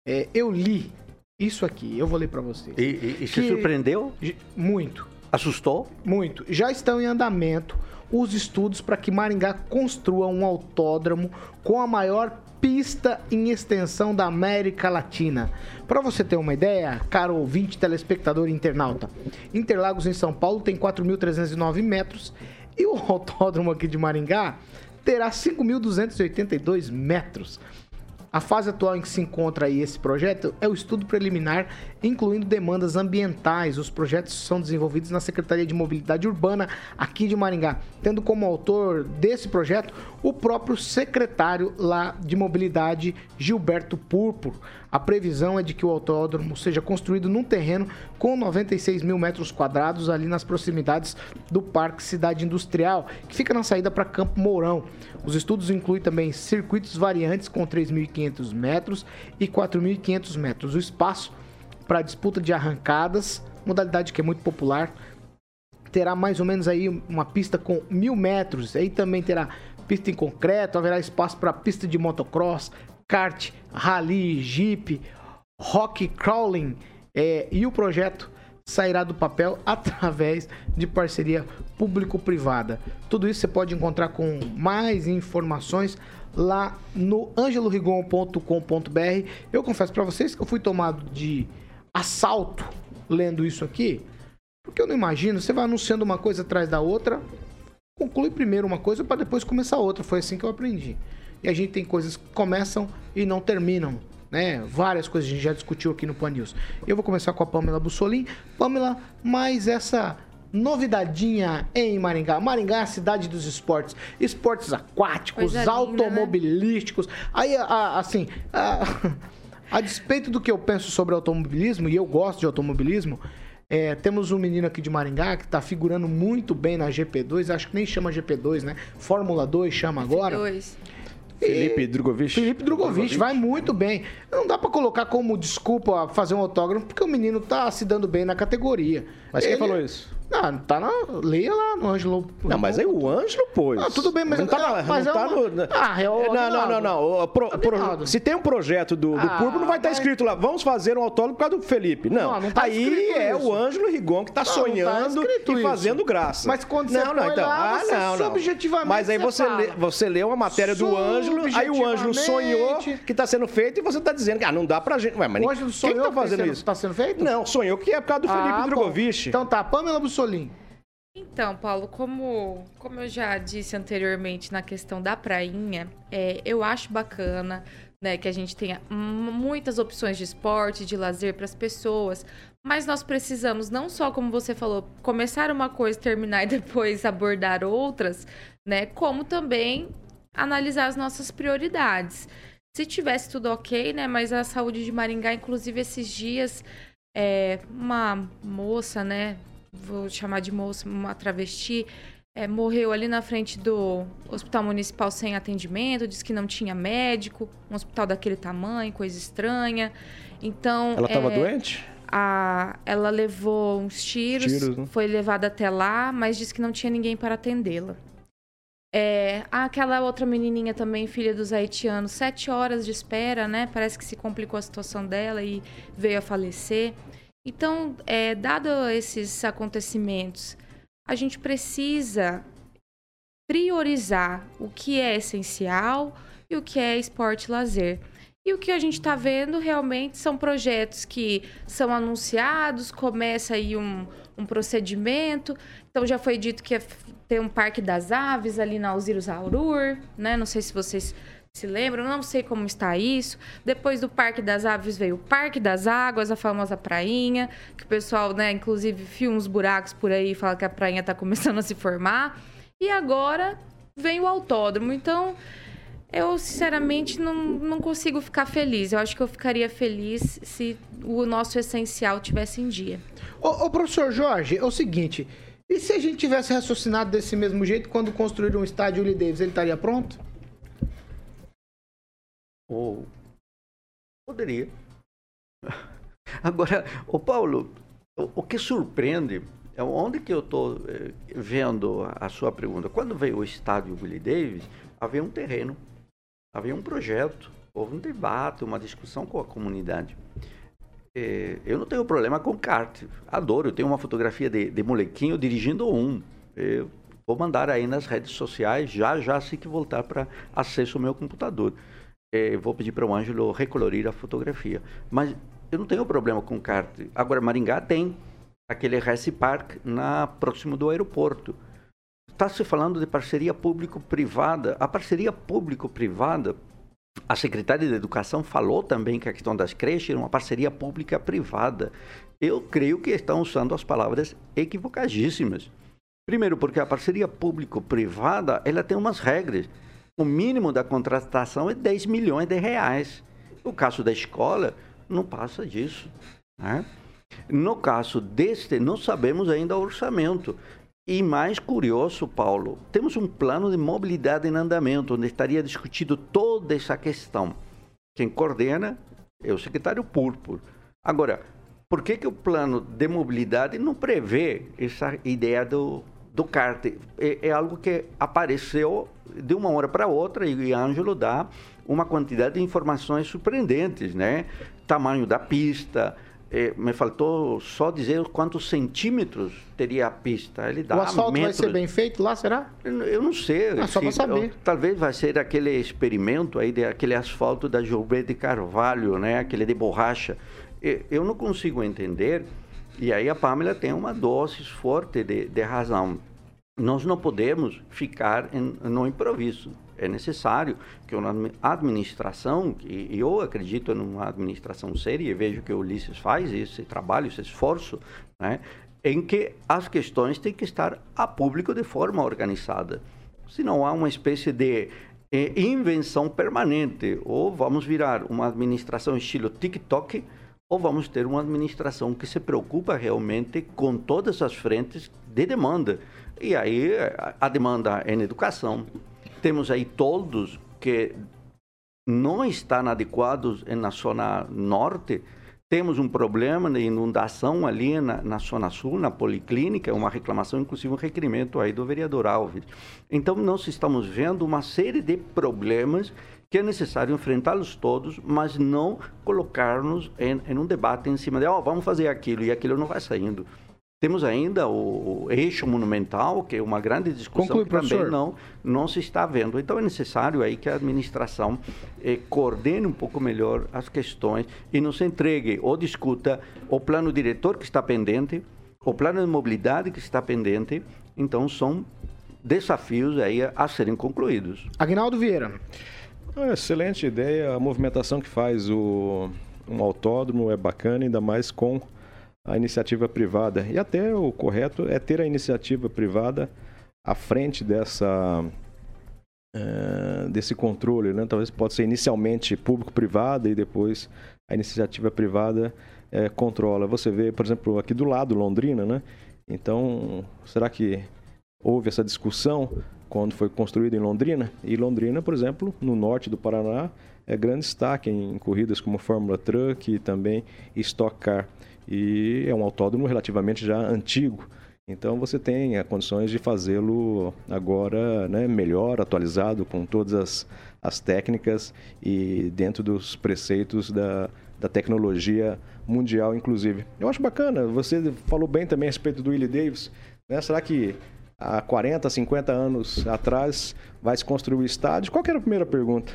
é, eu li isso aqui, eu vou ler para vocês. E, e- e se surpreendeu? Muito, Assustou? muito. Já estão em andamento os estudos para que Maringá construa um autódromo com a maior pista em extensão da América Latina. Para você ter uma ideia, caro ouvinte, telespectador e internauta, Interlagos em São Paulo tem 4.309 metros e o autódromo aqui de Maringá terá 5.282 metros. A fase atual em que se encontra aí esse projeto é o estudo preliminar, incluindo demandas ambientais. Os projetos são desenvolvidos na Secretaria de Mobilidade Urbana aqui de Maringá, tendo como autor desse projeto o próprio secretário lá de Mobilidade, Gilberto Púrpuro. A previsão é de que o autódromo seja construído num terreno com 96 mil metros quadrados ali nas proximidades do Parque Cidade Industrial, que fica na saída para Campo Mourão. Os estudos incluem também circuitos variantes com 3.500 metros e 4.500 metros. O espaço para disputa de arrancadas, modalidade que é muito popular, terá mais ou menos aí uma pista com mil metros. Aí também terá pista em concreto, haverá espaço para pista de motocross, kart, rally, jeep, rock crawling. é, e o projeto sairá do papel através de parceria público-privada. Tudo isso você pode encontrar com mais informações lá no angelorigon.com.br. Eu confesso para vocês que eu fui tomado de assalto lendo isso aqui, porque eu não imagino, você vai anunciando uma coisa atrás da outra, conclui primeiro uma coisa para depois começar outra. Foi assim que eu aprendi. E a gente tem coisas que começam e não terminam. Né? Várias coisas a gente já discutiu aqui no Pan News. Eu vou começar com a Pamela Bussolim. Pamela, mais essa novidadinha em Maringá. Maringá é a cidade dos esportes. Esportes aquáticos, Coisa linda, né? automobilísticos. Aí, a- a- assim, a, a despeito do que eu penso sobre automobilismo, e eu gosto de automobilismo, É, temos um menino aqui de Maringá que está figurando muito bem na GP2, acho que nem chama GP2, né? Fórmula 2 chama agora. Dois. Felipe Drogovic. Felipe Drogovic vai muito bem. Não dá pra colocar como desculpa fazer um autógrafo, porque o menino tá se dando bem na categoria. Mas quem Ele- falou isso? Não, tá na. Leia lá no Ângelo. Não, mas aí o Ângelo pôs. Não, tudo bem, mas- não tá, na- mas não é tá uma- no. Ah, é o não, não, não, não. Pro- pro- se tem um projeto do, do Ah, público, não vai estar mas- escrito lá. Vamos fazer um autógrafo por causa do Felipe. Não. Não, não tá aí é isso. o Ângelo Rigon que tá Não, não tá sonhando escrito e isso. fazendo graça. Mas quando você põe lá, você subjetivamente Mas aí você lê, você lê uma matéria do Ângelo, aí o Ângelo sonhou que tá sendo feito e você tá dizendo que ah, não dá pra gente. Ué, mas O Ângelo que sonhou tá fazendo isso? Tá sendo feito? Não, sonhou que é por causa do Felipe Ah, bom. Drogovic. Então tá, Pamela Bussolini. Então, Paulo, como, como eu já disse anteriormente na questão da prainha, é, eu acho bacana né, que a gente tenha muitas opções de esporte, de lazer para as pessoas, mas nós precisamos não só, como você falou, começar uma coisa, terminar e depois abordar outras, né, como também analisar as nossas prioridades. Se tivesse tudo ok, né, mas a saúde de Maringá, inclusive esses dias, é, uma moça, né, vou chamar de moça, uma travesti, é, morreu ali na frente do hospital municipal sem atendimento, disse que não tinha médico, um hospital daquele tamanho, coisa estranha. Então. Ela tava é, doente? a- ela levou uns tiros, Tiros, né? foi levada até lá, mas disse que não tinha ninguém para atendê-la. É, aquela outra menininha também, filha dos haitianos, sete horas de espera, né? Parece que se complicou a situação dela e veio a falecer. Então, é, dado esses acontecimentos, a gente precisa priorizar o que é essencial e o que é esporte lazer. E o que a gente está vendo realmente são projetos que são anunciados, começa aí um, um procedimento. Então já foi dito que f- ter um Parque das Aves ali na Alzirus Aurur, né? Não sei se vocês se lembram, não sei como está isso. Depois do Parque das Aves veio o Parque das Águas, a famosa prainha, que o pessoal, né, inclusive filma uns buracos por aí e fala que a prainha está começando a se formar. E agora vem o autódromo. Então, eu, sinceramente, não, não consigo ficar feliz. Eu acho que eu ficaria feliz se o nosso essencial tivesse em dia. Ô, ô, professor Jorge, é o seguinte. E se a gente tivesse raciocinado desse mesmo jeito quando construíram um estádio Willie Davis, ele estaria pronto? Ou poderia. Agora, o Paulo, o, que surpreende é onde que eu estou vendo a, a sua pergunta. Quando veio o estádio Willie Davis, havia um terreno, havia um projeto, houve um debate, uma discussão com a comunidade. Eh, eu não tenho problema com kart, adoro. Eu tenho uma fotografia de, de molequinho dirigindo um. Eu vou mandar aí nas redes sociais já já assim que voltar para acesso ao meu computador. Eh, vou pedir para o Ângelo recolorir a fotografia. Mas eu não tenho problema com kart. Agora, Maringá tem aquele Race Park na, próximo do aeroporto. Está se falando de parceria público-privada. A parceria público-privada, a secretária de Educação falou também que a questão das creches era uma parceria pública-privada. Eu creio que estão usando as palavras equivocadíssimas. Primeiro, porque a parceria público-privada ela tem umas regras. O mínimo da contratação é 10 milhões de reais. No caso da escola, não passa disso. Né? No caso deste, não sabemos ainda o orçamento. E mais curioso, Paulo, temos um plano de mobilidade em andamento, onde estaria discutido toda essa questão. Quem coordena é o secretário Púrpura. Agora, por que, que o plano de mobilidade não prevê essa ideia do, do kart? É, é algo que apareceu de uma hora para outra e o Ângelo dá uma quantidade de informações surpreendentes, né? Tamanho da pista, eh, me faltou só dizer quantos centímetros teria a pista. Ele dá o asfalto vai metros. ser bem feito lá, será? Eu, eu não sei. Ah, só pra se- saber. Talvez vai ser aquele experimento aí, de, aquele asfalto da Gilberto de Carvalho, né? Aquele de borracha. Eu não consigo entender. E aí a Pamela tem uma dose forte de, de razão. Nós não podemos ficar em, no improviso. É necessário que uma admi- administração, e eu acredito numa administração séria, e vejo que o Ulisses faz esse trabalho, esse esforço, né? em que as questões têm que estar a público de forma organizada. Senão há uma espécie de eh, invenção permanente, ou vamos virar uma administração estilo TikTok, ou vamos ter uma administração que se preocupa realmente com todas as frentes de demanda. E aí a demanda em educação, temos aí todos que não estão adequados na zona norte, temos um problema de inundação ali na, na Zona Sul, na Policlínica, uma reclamação, inclusive um requerimento aí do vereador Alves. Então, nós estamos vendo uma série de problemas que é necessário enfrentá-los todos, mas não colocar-nos em, em, um debate em cima de, ó, oh, vamos fazer aquilo, e aquilo não vai saindo. Temos ainda o, o, eixo monumental, que é uma grande discussão Conclui, que também não, não se está vendo. Então é necessário aí que a administração eh, coordene um pouco melhor as questões e nos entregue ou discuta o plano diretor que está pendente, o plano de mobilidade que está pendente. Então são desafios aí a, a serem concluídos. Agnaldo Vieira. É, excelente ideia. A movimentação que faz o, um autódromo é bacana, ainda mais com a iniciativa privada. E até o correto é ter a iniciativa privada à frente dessa uh, desse controle, né? Talvez pode ser inicialmente público-privada e depois a iniciativa privada uh, controla. Você vê, por exemplo, aqui do lado Londrina, né? Então, será que houve essa discussão quando foi construído em Londrina? E Londrina, por exemplo, no norte do Paraná, é grande destaque em corridas como Fórmula Truck e também Stock Car e é um autódromo relativamente já antigo. Então você tem é, condições de fazê-lo agora né, melhor, atualizado, com todas as, as técnicas e dentro dos preceitos da, da tecnologia mundial, inclusive. Eu acho bacana, você falou bem também a respeito do Willie Davis. Né? Será que há 40, 50 anos atrás vai se construir o estádio? Qual era a primeira pergunta?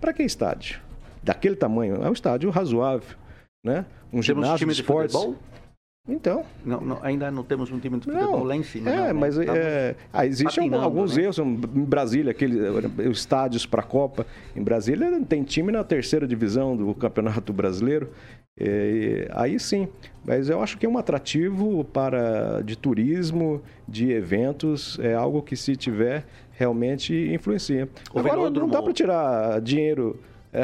Para que estádio? Daquele tamanho? É um estádio razoável né? Um temos ginásio time de esportes. Futebol? Então. Não, não, ainda não temos um time de futebol não, lá em cima. É, não, mas é, ah, existem alguns né? erros. Em Brasília, aqueles estádios para a Copa. Em Brasília tem time na terceira divisão do Campeonato Brasileiro. É, aí sim, mas eu acho que é um atrativo para de turismo, de eventos, é algo que se tiver realmente influencia. O Agora não dá para tirar dinheiro. É,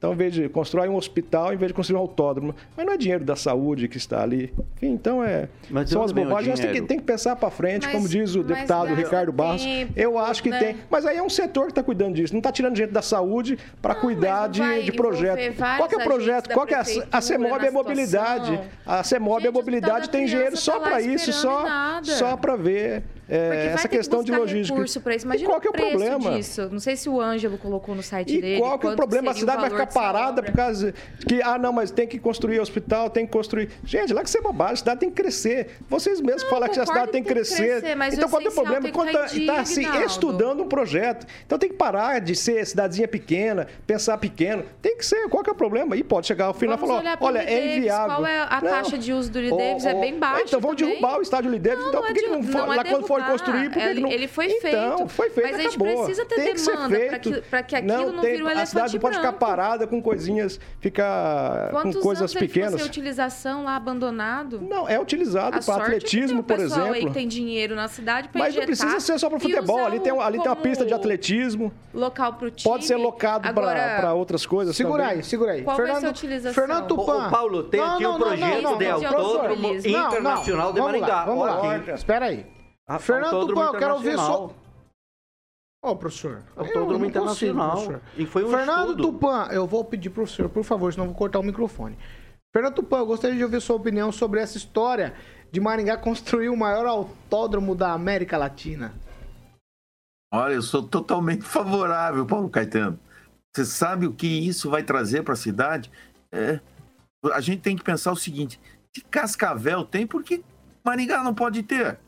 então, em vez de construir um hospital, em vez de construir um autódromo, mas não é dinheiro da saúde que está ali. Enfim, então é. Mas são as bobagens. Tem que, tem que pensar para frente, mas, como diz o deputado Ricardo Barros. Tempo, eu acho que né? tem. Mas aí é um setor que está cuidando disso. Não está tirando gente da saúde para cuidar de, de projeto. Qual que é o projeto? Qual que é a, a CEMOB é mobilidade. A CEMOB é mobilidade tem dinheiro só para isso, só, só para ver é, essa questão de logística. recurso para isso. Imagina e qual que é o problema disso? Não sei se o Ângelo colocou no site e dele. qual que é o problema? A cidade vai ficar parada por causa que, ah, não, mas tem que construir hospital, tem que construir. Gente, lá que você é bobagem, a cidade tem que crescer. Vocês mesmos não, falam que a cidade tem que crescer. crescer então, qual é o problema? Quando está tá, se assim, estudando um projeto. Então tem que parar de ser cidadezinha pequena, pensar pequeno. Tem que ser. Qual que é o problema? E pode chegar ao final e falar, olha, é inviável. Qual é a taxa de uso do Lee Davis? É bem baixa. Então vamos derrubar o estádio Lee Davis. Então por que não, lá quando for construir, por que não... Ele foi feito. Então, foi feito, Mas a gente precisa ter tem demanda para que, pra que aquilo não, não tem, vire um A cidade não pode ficar parada com coisinhas, ficar Quantos com coisas anos pequenas. Quantos utilização lá abandonado? Não, é utilizado para atletismo, por exemplo. aí tem dinheiro na cidade para Mas não precisa ser só para futebol. Ali tem, ali tem uma pista de atletismo. Local para o time. Pode ser locado para outras coisas Segura também. aí, segura aí. Qual Fernando, vai ser a utilização? Fernando Tupan. O Paulo tem aqui um projeto de autódromo internacional de Maringá. Vamos lá, espera aí. Ah, Fernando Tupan, eu quero ouvir só. Ó, oh, professor. Autódromo Internacional. Consigo, e foi um Fernando estudo. Tupan, eu vou pedir pro senhor, por favor, senão eu vou cortar o microfone. Fernando Tupan, eu gostaria de ouvir sua opinião sobre essa história de Maringá construir o maior autódromo da América Latina. Olha, eu sou totalmente favorável, Paulo Caetano. Você sabe o que isso vai trazer para a cidade? É, a gente tem que pensar o seguinte: se Cascavel tem, por que Maringá não pode ter.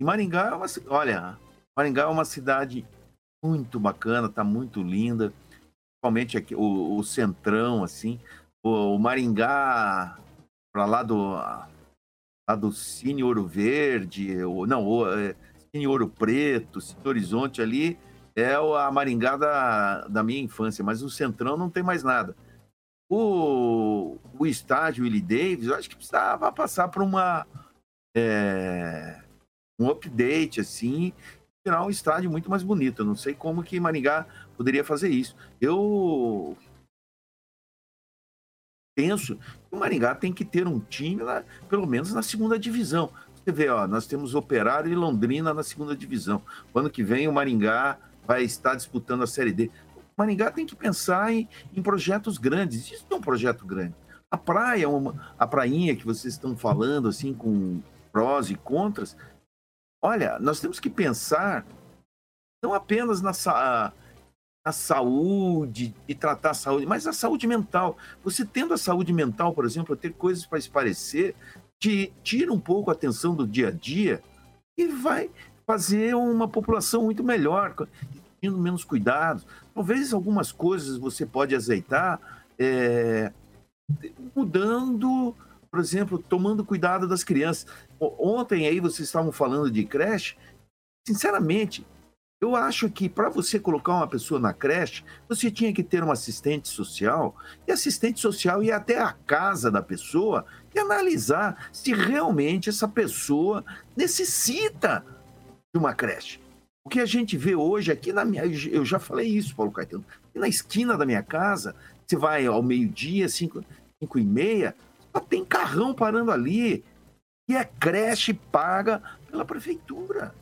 E Maringá é uma. Olha, Maringá é uma cidade muito bacana, tá muito linda. Principalmente aqui, o, o centrão, assim. O, o Maringá, para lá do. Lá do Cine Ouro Verde, o, não, o é, Cine Ouro Preto, Cine Horizonte ali, é a Maringá da, da minha infância, mas o Centrão não tem mais nada. O, o estádio Willie Davis, eu acho que precisava passar por uma. É, um update, assim, virar um estádio muito mais bonito. Eu não sei como que Maringá poderia fazer isso. Eu penso que o Maringá tem que ter um time, lá, pelo menos na segunda divisão. Você vê, ó, nós temos Operário e Londrina na segunda divisão. O ano que vem o Maringá vai estar disputando a Série D. O Maringá tem que pensar em, em projetos grandes. Isso é um projeto grande. A praia, uma, a prainha que vocês estão falando, assim, com prós e contras, olha, nós temos que pensar não apenas na, na saúde, e tratar a saúde, mas a saúde mental. Você tendo a saúde mental, por exemplo, ter coisas para se parecer, te tira um pouco a atenção do dia a dia e vai fazer uma população muito melhor, tendo menos cuidados. Talvez algumas coisas você pode azeitar é, mudando, por exemplo, tomando cuidado das crianças. Ontem aí vocês estavam falando de creche. Sinceramente, eu acho que para você colocar uma pessoa na creche, você tinha que ter um assistente social, e assistente social ia até a casa da pessoa e analisar se realmente essa pessoa necessita de uma creche. O que a gente vê hoje aqui na minha. Eu já falei isso, Paulo Caetano. Na esquina da minha casa, você vai ao meio-dia, cinco, cinco e meia, só tem carrão parando ali. E é creche paga pela prefeitura.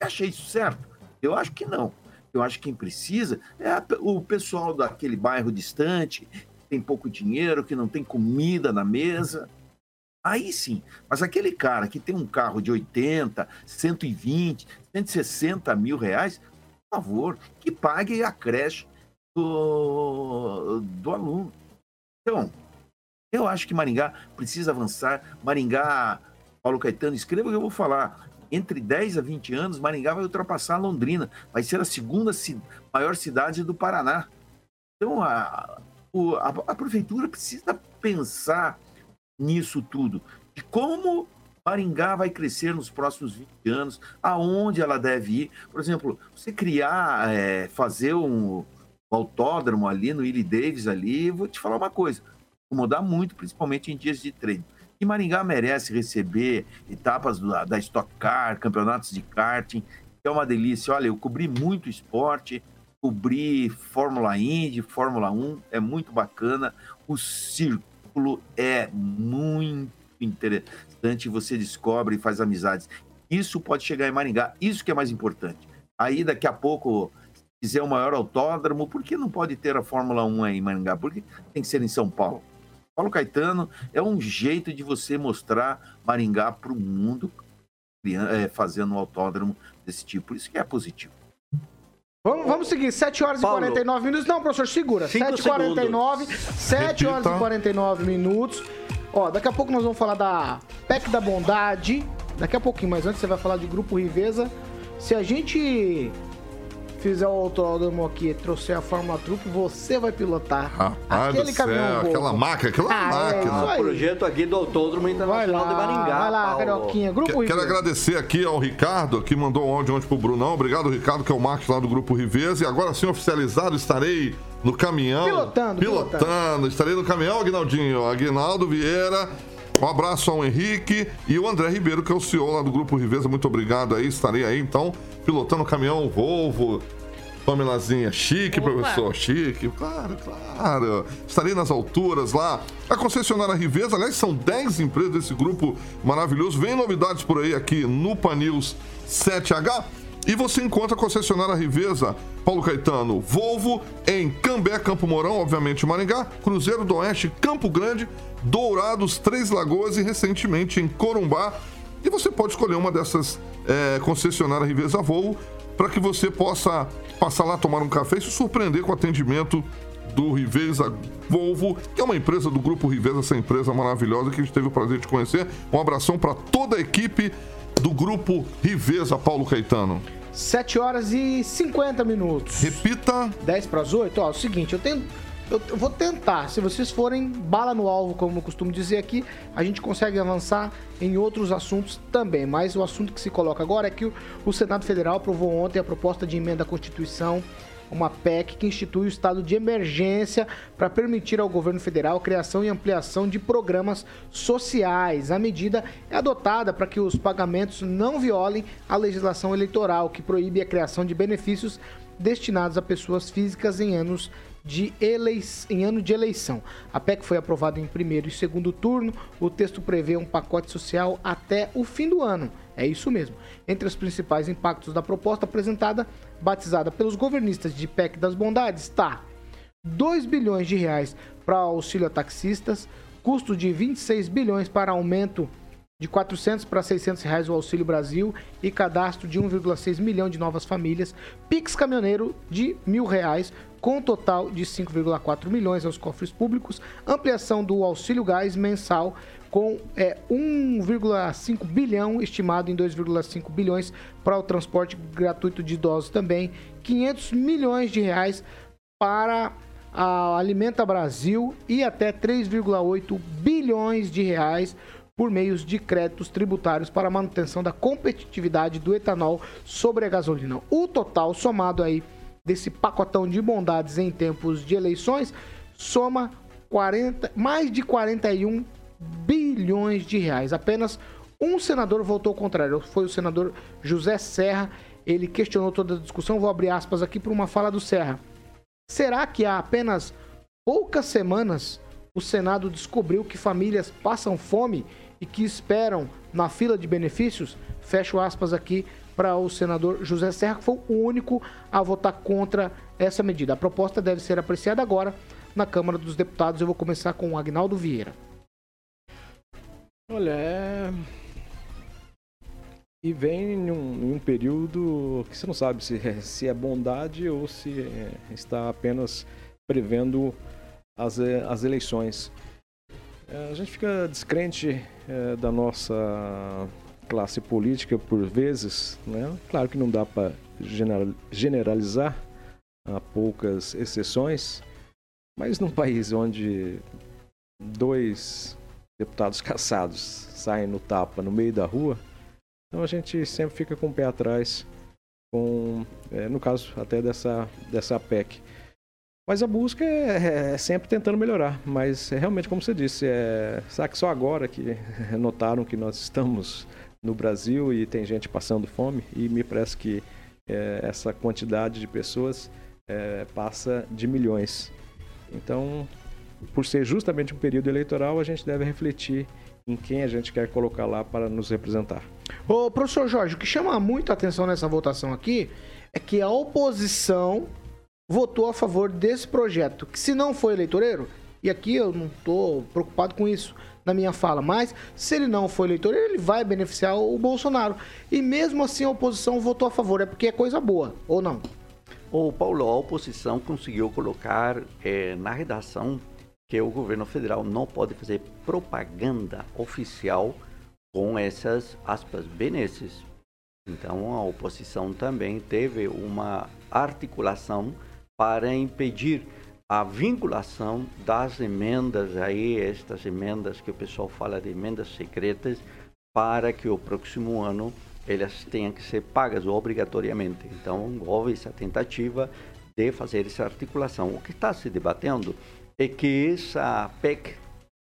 Você acha isso certo? Eu acho que não. Eu acho que quem precisa é a, o pessoal daquele bairro distante, que tem pouco dinheiro, que não tem comida na mesa. Aí sim. Mas aquele cara que tem um carro de 80, 120, 160 mil reais, por favor, que pague a creche do, do aluno. Então, eu acho que Maringá precisa avançar. Maringá, Paulo Caetano, escreva que eu vou falar entre 10 a 20 anos, Maringá vai ultrapassar Londrina, vai ser a segunda maior cidade do Paraná. Então, a, a, a prefeitura precisa pensar nisso tudo, de como Maringá vai crescer nos próximos 20 anos, aonde ela deve ir. Por exemplo, você criar, é, fazer um, autódromo ali no Willie Davis ali, vou te falar uma coisa, incomodar muito, principalmente em dias de treino. E Maringá merece receber etapas da, da Stock Car, campeonatos de karting, é uma delícia. Olha, eu cobri muito esporte, cobri Fórmula Indy, Fórmula 1, é muito bacana. O círculo é muito interessante, você descobre e faz amizades. Isso pode chegar em Maringá, isso que é mais importante. Aí daqui a pouco, se quiser o maior autódromo, por que não pode ter a Fórmula 1 aí em Maringá? Porque tem que ser em São Paulo. Paulo Caetano é um jeito de você mostrar Maringá para o mundo, é, fazendo um autódromo desse tipo. Isso que é positivo. Vamos, vamos seguir, 7 horas Paulo. e 49 minutos. Não, professor, segura. 7 e 49 7 horas e 49 minutos. Ó, daqui a pouco nós vamos falar da PEC da Bondade. Daqui a pouquinho, mas antes você vai falar de Grupo Riveza. Se a gente fizer o autódromo aqui trouxer a Fórmula Truck, você vai pilotar Rapaz aquele caminhão céu, Aquela máquina, aquela ah, máquina. É, o projeto aqui do Autódromo Internacional de Maringá. Vai lá, Carioquinha. Grupo Quero agradecer aqui ao Ricardo, que mandou um áudio ontem pro Brunão. Obrigado, Ricardo, que é o marketing lá do Grupo Riveza. E agora sim, oficializado, estarei no caminhão. Pilotando, pilotando. Pilotando. Estarei no caminhão, Aguinaldinho. Aguinaldo Vieira. Um abraço ao Henrique e o André Ribeiro, que é o CEO lá do Grupo Riveza. Muito obrigado aí. Estarei aí, então, pilotando o caminhão Volvo, Pamelazinha, chique, Opa. professor, chique. Claro, claro. Estarei nas alturas lá. A concessionária Riveza, aliás, são 10 empresas desse grupo maravilhoso. Vem novidades por aí aqui no Panils 7H. E você encontra a concessionária Riveza, Paulo Caetano, Volvo, em Cambé, Campo Mourão, obviamente Maringá, Cruzeiro do Oeste, Campo Grande, Dourados, Três Lagoas e recentemente em Corumbá. E você pode escolher uma dessas é, concessionárias Riveza Volvo para que você possa passar lá tomar um café e se surpreender com o atendimento do Riveza Volvo, que é uma empresa do grupo Riveza, essa empresa maravilhosa que a gente teve o prazer de conhecer. Um abração para toda a equipe do grupo Riveza Paulo Caetano. 7 horas e 50 minutos. Repita. 10 para as 8. Ó, é o seguinte, eu tenho eu, eu vou tentar. Se vocês forem bala no alvo, como eu costumo dizer aqui, a gente consegue avançar em outros assuntos também. Mas o assunto que se coloca agora é que o, o Senado Federal aprovou ontem a proposta de emenda à Constituição uma PEC que institui o estado de emergência para permitir ao governo federal a criação e ampliação de programas sociais. A medida é adotada para que os pagamentos não violem a legislação eleitoral, que proíbe a criação de benefícios destinados a pessoas físicas em anos de elei... em ano de eleição. A PEC foi aprovada em primeiro e segundo turno. O texto prevê um pacote social até o fim do ano. É isso mesmo. Entre os principais impactos da proposta apresentada, batizada pelos governistas de PEC das Bondades, está 2 bilhões de reais para auxílio a taxistas, custo de 26 bilhões para aumento de 400 para 600 reais o Auxílio Brasil e cadastro de 1,6 milhão de novas famílias, Pix caminhoneiro de mil reais, com total de 5,4 milhões aos cofres públicos, ampliação do Auxílio Gás mensal com é, 1,5 bilhão, estimado em 2,5 bilhões para o transporte gratuito de idosos também, 500 milhões de reais para a Alimenta Brasil e até 3,8 bilhões de reais por meios de créditos tributários para a manutenção da competitividade do etanol sobre a gasolina. O total somado aí desse pacotão de bondades em tempos de eleições soma 40, mais de 41 bilhões de reais. Apenas um senador votou contrário, foi o senador José Serra. Ele questionou toda a discussão. Vou abrir aspas aqui para uma fala do Serra. Será que há apenas poucas semanas o Senado descobriu que famílias passam fome e que esperam na fila de benefícios? Fecho aspas aqui para o senador José Serra, que foi o único a votar contra essa medida. A proposta deve ser apreciada agora na Câmara dos Deputados. Eu vou começar com o Agnaldo Vieira. Olha, é... E vem em um, em um, período que você não sabe se é, se é bondade ou se é, está apenas prevendo as, eh, as eleições. É, a gente fica descrente é, da nossa classe política por vezes, né? Claro que não dá para generalizar, há poucas exceções, mas num país onde dois deputados caçados saem no tapa no meio da rua, então a gente sempre fica com o pé atrás, com, é, no caso até dessa, dessa PEC. Mas a busca é, é, sempre tentando melhorar. Mas é realmente, como você disse, é, será que só agora que notaram que nós estamos no Brasil e tem gente passando fome? E me parece que é, essa quantidade de pessoas é, passa de milhões. Então, por ser justamente um período eleitoral, a gente deve refletir em quem a gente quer colocar lá para nos representar. Ô, professor Jorge, o que chama muito a atenção nessa votação aqui é que a oposição votou a favor desse projeto, que se não for eleitoreiro, e aqui eu não estou preocupado com isso na minha fala, mas se ele não for eleitoreiro, ele vai beneficiar o Bolsonaro. E mesmo assim a oposição votou a favor, é porque é coisa boa, ou não? O Paulo, a oposição conseguiu colocar é, na redação que o governo federal não pode fazer propaganda oficial com essas aspas benesses. Então a oposição também teve uma articulação para impedir a vinculação das emendas aí, estas emendas que o pessoal fala de emendas secretas, para que o próximo ano elas tenham que ser pagas obrigatoriamente. Então houve essa tentativa de fazer essa articulação. O que está se debatendo é que essa PEC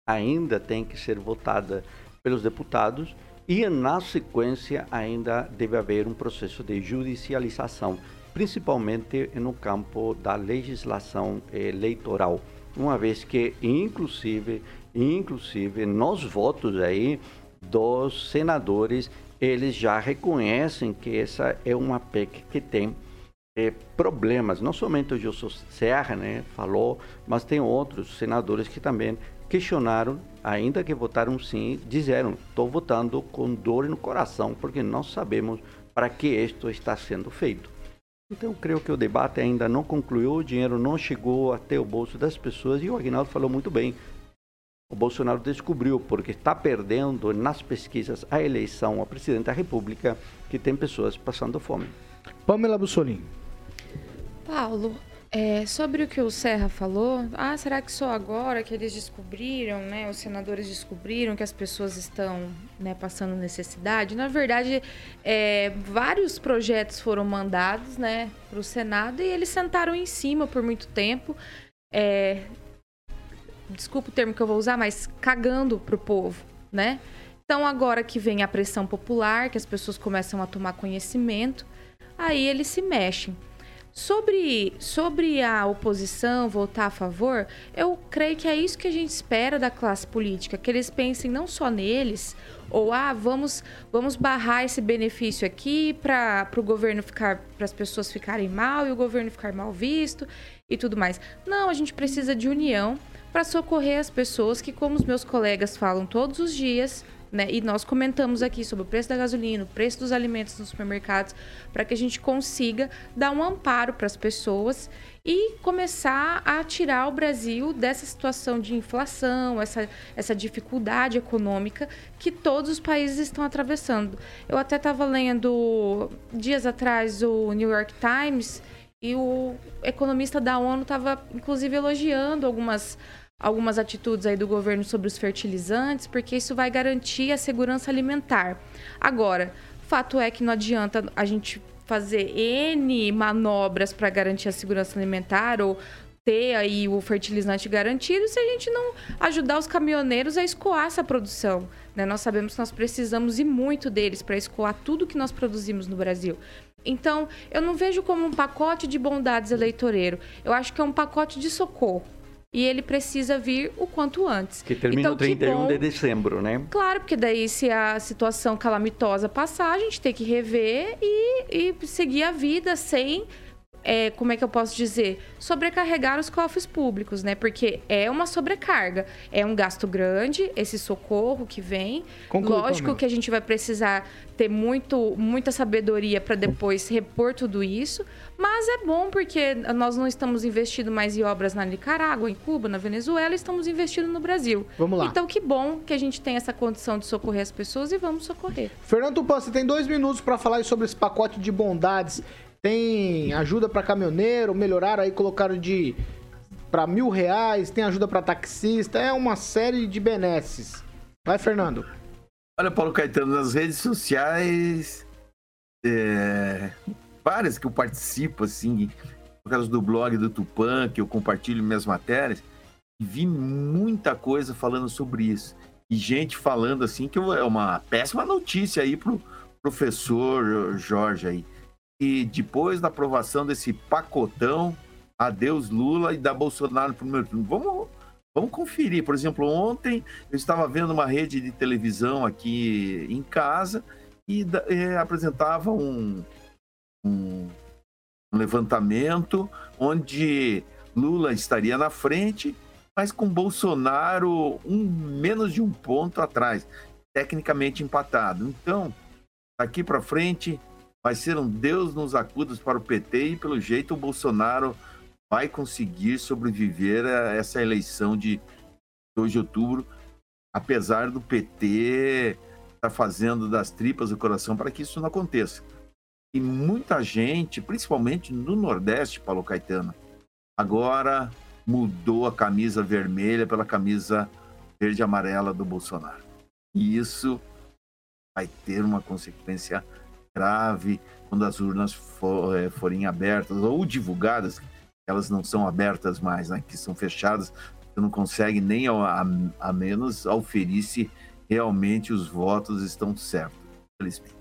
ainda tem que ser votada pelos deputados e na sequência ainda deve haver um processo de judicialização principalmente no campo da legislação eleitoral, uma vez que inclusive, inclusive nos votos aí dos senadores, eles já reconhecem que essa é uma PEC que tem é, problemas. Não somente o Gilson Serra né, falou, mas tem outros senadores que também questionaram, ainda que votaram sim, disseram: estou votando com dor no coração, porque não sabemos para que isto está sendo feito. Então, eu creio que o debate ainda não concluiu, o dinheiro não chegou até o bolso das pessoas e o Agnaldo falou muito bem. O Bolsonaro descobriu, porque está perdendo nas pesquisas a eleição a presidente da República, que tem pessoas passando fome. Pamela Bussolini. Paulo, é, sobre o que o Serra falou, ah, será que só agora que eles descobriram, né, os senadores descobriram que as pessoas estão né, passando necessidade? Na verdade, é, vários projetos foram mandados né, para o Senado e eles sentaram em cima por muito tempo. É, desculpa o termo que eu vou usar, mas cagando para o povo, né? Então, agora que vem a pressão popular, que as pessoas começam a tomar conhecimento, aí eles se mexem. Sobre, sobre a oposição votar a favor, eu creio que é isso que a gente espera da classe política, que eles pensem não só neles, ou ah, vamos, vamos barrar esse benefício aqui para o governo ficar, para as pessoas ficarem mal e o governo ficar mal visto e tudo mais. Não, a gente precisa de união para socorrer as pessoas que, como os meus colegas falam todos os dias, né? E nós comentamos aqui sobre o preço da gasolina, o preço dos alimentos nos supermercados, para que a gente consiga dar um amparo para as pessoas e começar a tirar o Brasil dessa situação de inflação, essa, essa dificuldade econômica que todos os países estão atravessando. Eu até estava lendo dias atrás o New York Times e o economista da ONU estava, inclusive, elogiando algumas algumas atitudes aí do governo sobre os fertilizantes, porque isso vai garantir a segurança alimentar. Agora, fato é que não adianta a gente fazer N manobras para garantir a segurança alimentar ou ter aí o fertilizante garantido se a gente não ajudar os caminhoneiros a escoar essa produção. Né? Nós sabemos que nós precisamos e muito deles para escoar tudo que nós produzimos no Brasil. Então, eu não vejo como um pacote de bondades eleitoreiro. Eu acho que é um pacote de socorro e ele precisa vir o quanto antes. Que termina então, o 31 bom... de dezembro, né? Claro, porque daí se a situação calamitosa passar, a gente tem que rever e, e seguir a vida sem é, como é que eu posso dizer, sobrecarregar os cofres públicos, né? Porque é uma sobrecarga, é um gasto grande, esse socorro que vem. Conclui, Lógico que a gente vai precisar ter muito, muita sabedoria para depois repor tudo isso, mas é bom porque nós não estamos investindo mais em obras na Nicarágua, em Cuba, na Venezuela, estamos investindo no Brasil. Vamos lá. Então que bom que a gente tem essa condição de socorrer as pessoas e vamos socorrer. Fernando Tupan, você tem dois minutos para falar sobre esse pacote de bondades. Tem ajuda para caminhoneiro, melhoraram aí, colocaram de para mil reais, tem ajuda para taxista, é uma série de benesses. Vai, Fernando. Olha, Paulo Caetano, nas redes sociais, é, várias que eu participo, assim, por causa do blog do Tupan, que eu compartilho minhas matérias, vi muita coisa falando sobre isso. E gente falando, assim, que é uma péssima notícia aí pro professor Jorge aí. E depois da aprovação desse pacotão, adeus Lula e da Bolsonaro no primeiro turno. Vamos, vamos conferir. Por exemplo, ontem eu estava vendo uma rede de televisão aqui em casa e eh, apresentava um, um, um levantamento onde Lula estaria na frente, mas com Bolsonaro um, menos de um ponto atrás, tecnicamente empatado. Então, daqui para frente vai ser um Deus nos acudas para o PT e pelo jeito o Bolsonaro vai conseguir sobreviver a essa eleição de 2 de outubro, apesar do PT estar fazendo das tripas do coração para que isso não aconteça. E muita gente, principalmente no Nordeste, Paulo Caetano, agora mudou a camisa vermelha pela camisa verde amarela do Bolsonaro. E isso vai ter uma consequência grave quando as urnas for- eh, forem abertas ou divulgadas, elas não são abertas mais, né, que são fechadas, você não consegue nem ao- a, a menos auferir se realmente os votos estão certos. Felizmente.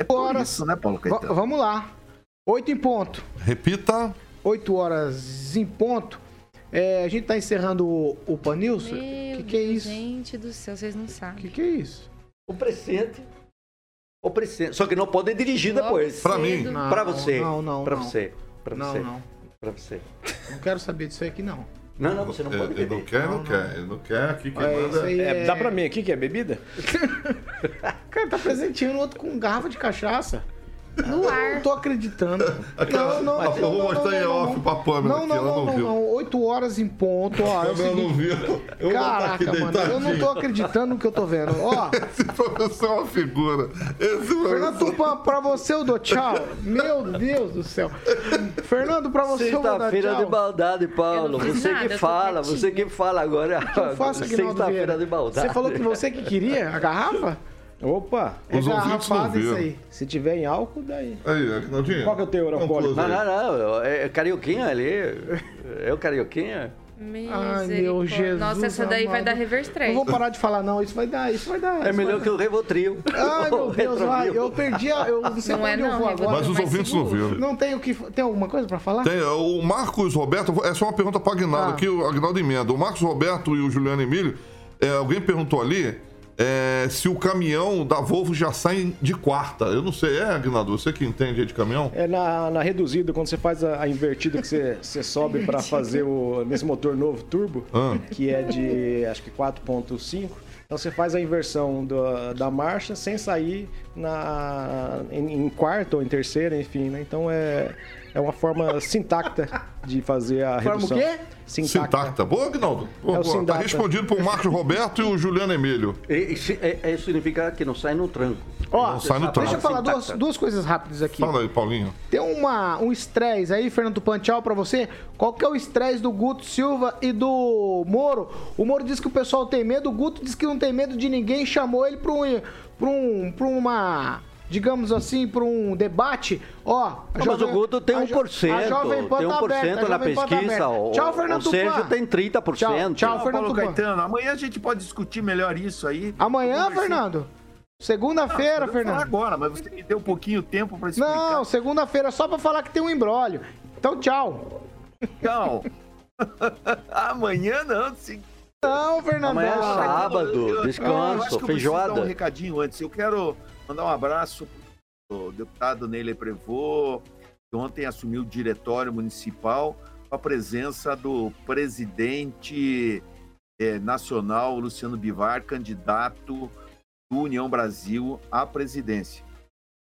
É por Agora- isso, né, Paulo Caetano? vamos lá. Oito em ponto. Repita. 8 horas em ponto. É, a gente tá encerrando o, o Pan News. O Meu que, que é isso? Gente do céu, vocês não O sabem. que, que é isso? O presidente. O presidente. Só que não pode dirigir Logo depois. Pra cedo. mim. Não, Pra você. Não, não, Pra não. você. Pra Não, você. não. Pra você. Não quero saber disso aqui, não. Não, não, você não pode Ele não beber. quer, não, Não, quer. Ele não quer. Aqui quem É, manda. É, é... dá pra mim aqui que é bebida? O cara tá presenteando o outro com garrafa de cachaça. No Eu ar. não tô acreditando. Aquela- Não, não, Mas não, eu vou não, mostrar não, em off pra Pamela Não, não, ela não, não não, viu. não. 8 horas em ponto, ó. É o Ela não viu. Eu Caraca, mano, eu não tô acreditando no que eu tô vendo. Ó, Esse professor é uma figura. Esse Fernando. Tupan, pra você eu dou tchau. Meu Deus do céu. Fernando, pra você eu vou dar Sexta-feira de tchau. maldade, Paulo. Eu Você nada, que eu fala, você que fala agora. Eu Sexta-feira de maldade. Você falou que você que queria a garrafa? Opa, É Os ouvintes não garrafada isso viram. aí. se tiver em álcool, daí. Aí, Aguinaldinho. Qual que é o teu close Não, não, não. É carioquinha ali. É o carioquinha. Ai, meu Jesus. Nossa, essa daí vai amado. dar reverse Não track. vou parar de falar, não. Isso vai dar, isso vai dar. É melhor vai que o Revotril. Ai, meu Deus, vai. Eu perdi a. Eu não sei Não pra é onde eu não, vou Revotril. agora. Mas os ouvintes não viram. Não tem o que. Tem alguma coisa pra falar? Tem, o Marcos Roberto, é só uma pergunta para Aguinaldo Ah. aqui, o Aguinaldo emenda. O Marcos Roberto e o Juliano Emílio, é, alguém perguntou ali é, se o caminhão da Volvo já sai de quarta. Eu não sei, é, Aguinaldo, você que entende de caminhão? É na, na reduzida, quando você faz a, a invertida que você, você sobe para fazer o, nesse motor novo turbo, Ah. que é de acho que 4.5. Então você faz a inversão da, da marcha sem sair na, em, em quarta ou em terceira, enfim, né? Então é, é uma forma sintacta de fazer a Forma o redução. quê? Sintacta. Boa, Aguinaldo. Boa, É o boa. Tá respondido por Marcos Roberto e o Juliano Emílio. E- e- é- Isso significa que não sai no tranco. Ó, Não sai no deixa eu falar duas, duas coisas rápidas aqui. Fala aí, Paulinho. Tem uma, um estresse aí, Fernando Tupan, tchau pra você. Qual que é o estresse do Guto Silva e do Moro? O Moro diz que o pessoal tem medo, o Guto diz que não tem medo de ninguém, chamou ele pra, um, pra, um, pra uma, digamos assim, pra um debate. Ó, a Mas Jovem- o Guto tem a Jo- 1%. a Jovem Pan tem tá 1% aberta, a na tá pesquisa. aberta. O, Tchau, Fernando o Sérgio Tupan. tem 30%. Tchau, tchau, Fernando Paulo. Caetano, amanhã a gente pode discutir melhor isso aí. Amanhã, Fernando? Segunda-feira, Fernando. agora, mas você me deu um pouquinho de tempo pra explicar. Não, segunda-feira, só pra falar que tem um embrólio. Então, tchau. Não. Amanhã não, sim. Não, Fernandão. Amanhã é sábado, Eu- eu- eu acho descanso, que eu dar um feijoada. recadinho antes. Eu quero mandar um abraço pro deputado Neile Prevô, que ontem assumiu o diretório municipal com a presença do presidente eh, nacional, Luciano Bivar, candidato do União Brasil à presidência.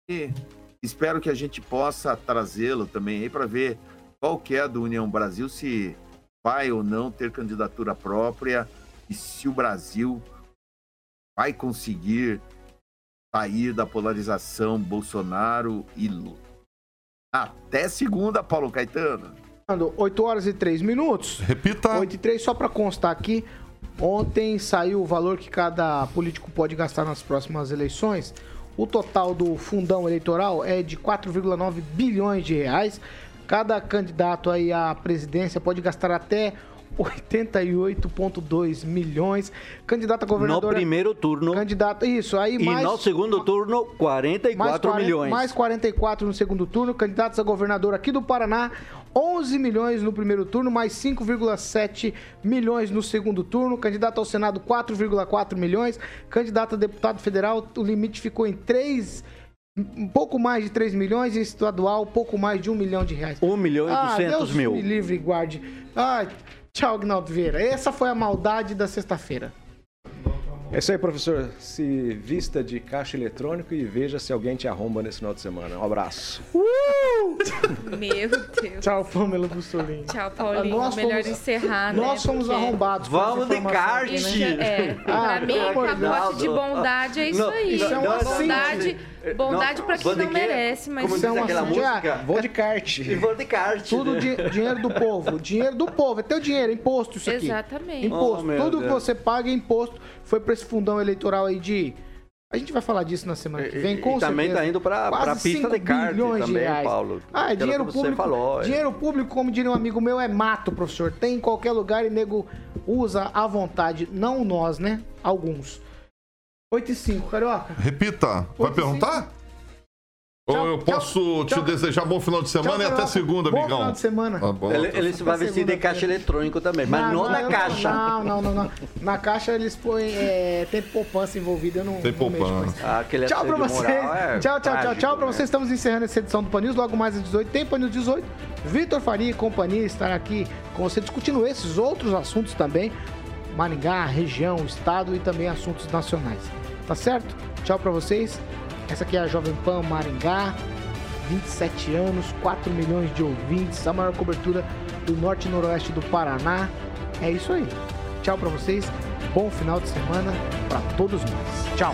E espero que a gente possa trazê-lo também aí para ver qual que é a do União Brasil, se vai ou não ter candidatura própria e se o Brasil vai conseguir sair da polarização Bolsonaro e Lula. Até segunda, Paulo Caetano. 8 horas e 3 minutos. Repita. 8 e 3, só pra constar aqui. Ontem saiu o valor que cada político pode gastar nas próximas eleições. O total do fundão eleitoral é de 4,9 bilhões de reais. Cada candidato aí à presidência pode gastar até 88,2 milhões. Candidato a No governador. primeiro turno. Candidato, isso, aí E mais. no segundo turno, 44 mais 40 milhões. Mais 44 no segundo turno. Candidatos a governador aqui do Paraná, 11 milhões no primeiro turno, mais 5,7 milhões no segundo turno. Candidato ao Senado, 4,4 milhões. Candidato a deputado federal, o limite ficou em 3 um pouco mais de 3 milhões, e estadual, pouco mais de 1 milhão de reais. 1 milhão e Ah, 200 Deus mil. me livre guarde. Ai, tchau, Gnaldo Vieira. Essa foi a maldade da sexta-feira. É isso aí, professor. Se vista de caixa eletrônico e veja se alguém te arromba nesse final de semana. Um abraço. Meu Deus. Tchau, Pamela Bussolini. Tchau, Paulinho. Nós Melhor fomos- encerrar, né? Nós somos Porque arrombados. Vamos de kart. né? É, Ah, pra mim, amor de capote de Deus. bondade é isso Não, aí. isso é um bondade, assim. Bondade Não, pra quem não merece, mas Como é diz aquela assunto- música? Vou de kart. E vou de kart. Tudo né? di- dinheiro do povo. Dinheiro do povo. É teu dinheiro, imposto isso aqui. Exatamente. Imposto. Oh, Tudo que Deus. você paga é imposto. Foi pra esse fundão eleitoral aí de. A gente vai falar disso na semana que vem, E- com e também certeza. tá indo pra- Quase pra pista 5 de kart bilhões de também, reais. Paulo. Ah, é dinheiro que você público. falou, é. Dinheiro público, como diria um amigo meu, é mato, professor. Tem em qualquer lugar e nego usa à vontade. Não nós, né? Alguns. 8 e 5, carioca. Repita. Vai perguntar? Ou Tchau, eu tchau, posso te tchau. desejar bom final de semana e até Carioca. segunda, Bom amigão. final de semana. Tá bom. Ele, ele se vai vestir de caixa eletrônico também, mas não, na eu caixa. Não, não, não, não. Na caixa eles põem. É, tem poupança envolvida, eu não. Tem não poupança. Ah, Aquele Tchau pra vocês. é tchau, tchau, tchau, trágico, tchau pra né? vocês. Estamos encerrando essa edição do Pan News. Logo mais às 18 tem Pan News 18. Vitor Faria e companhia estará aqui com você discutindo esses outros assuntos também. Maringá, região, estado e também assuntos nacionais. Tá certo? Tchau pra vocês. Essa aqui é a Jovem Pan Maringá. 27 anos, 4 milhões de ouvintes, a maior cobertura do norte e noroeste do Paraná. É isso aí. Tchau pra vocês. Bom final de semana pra todos nós. Tchau.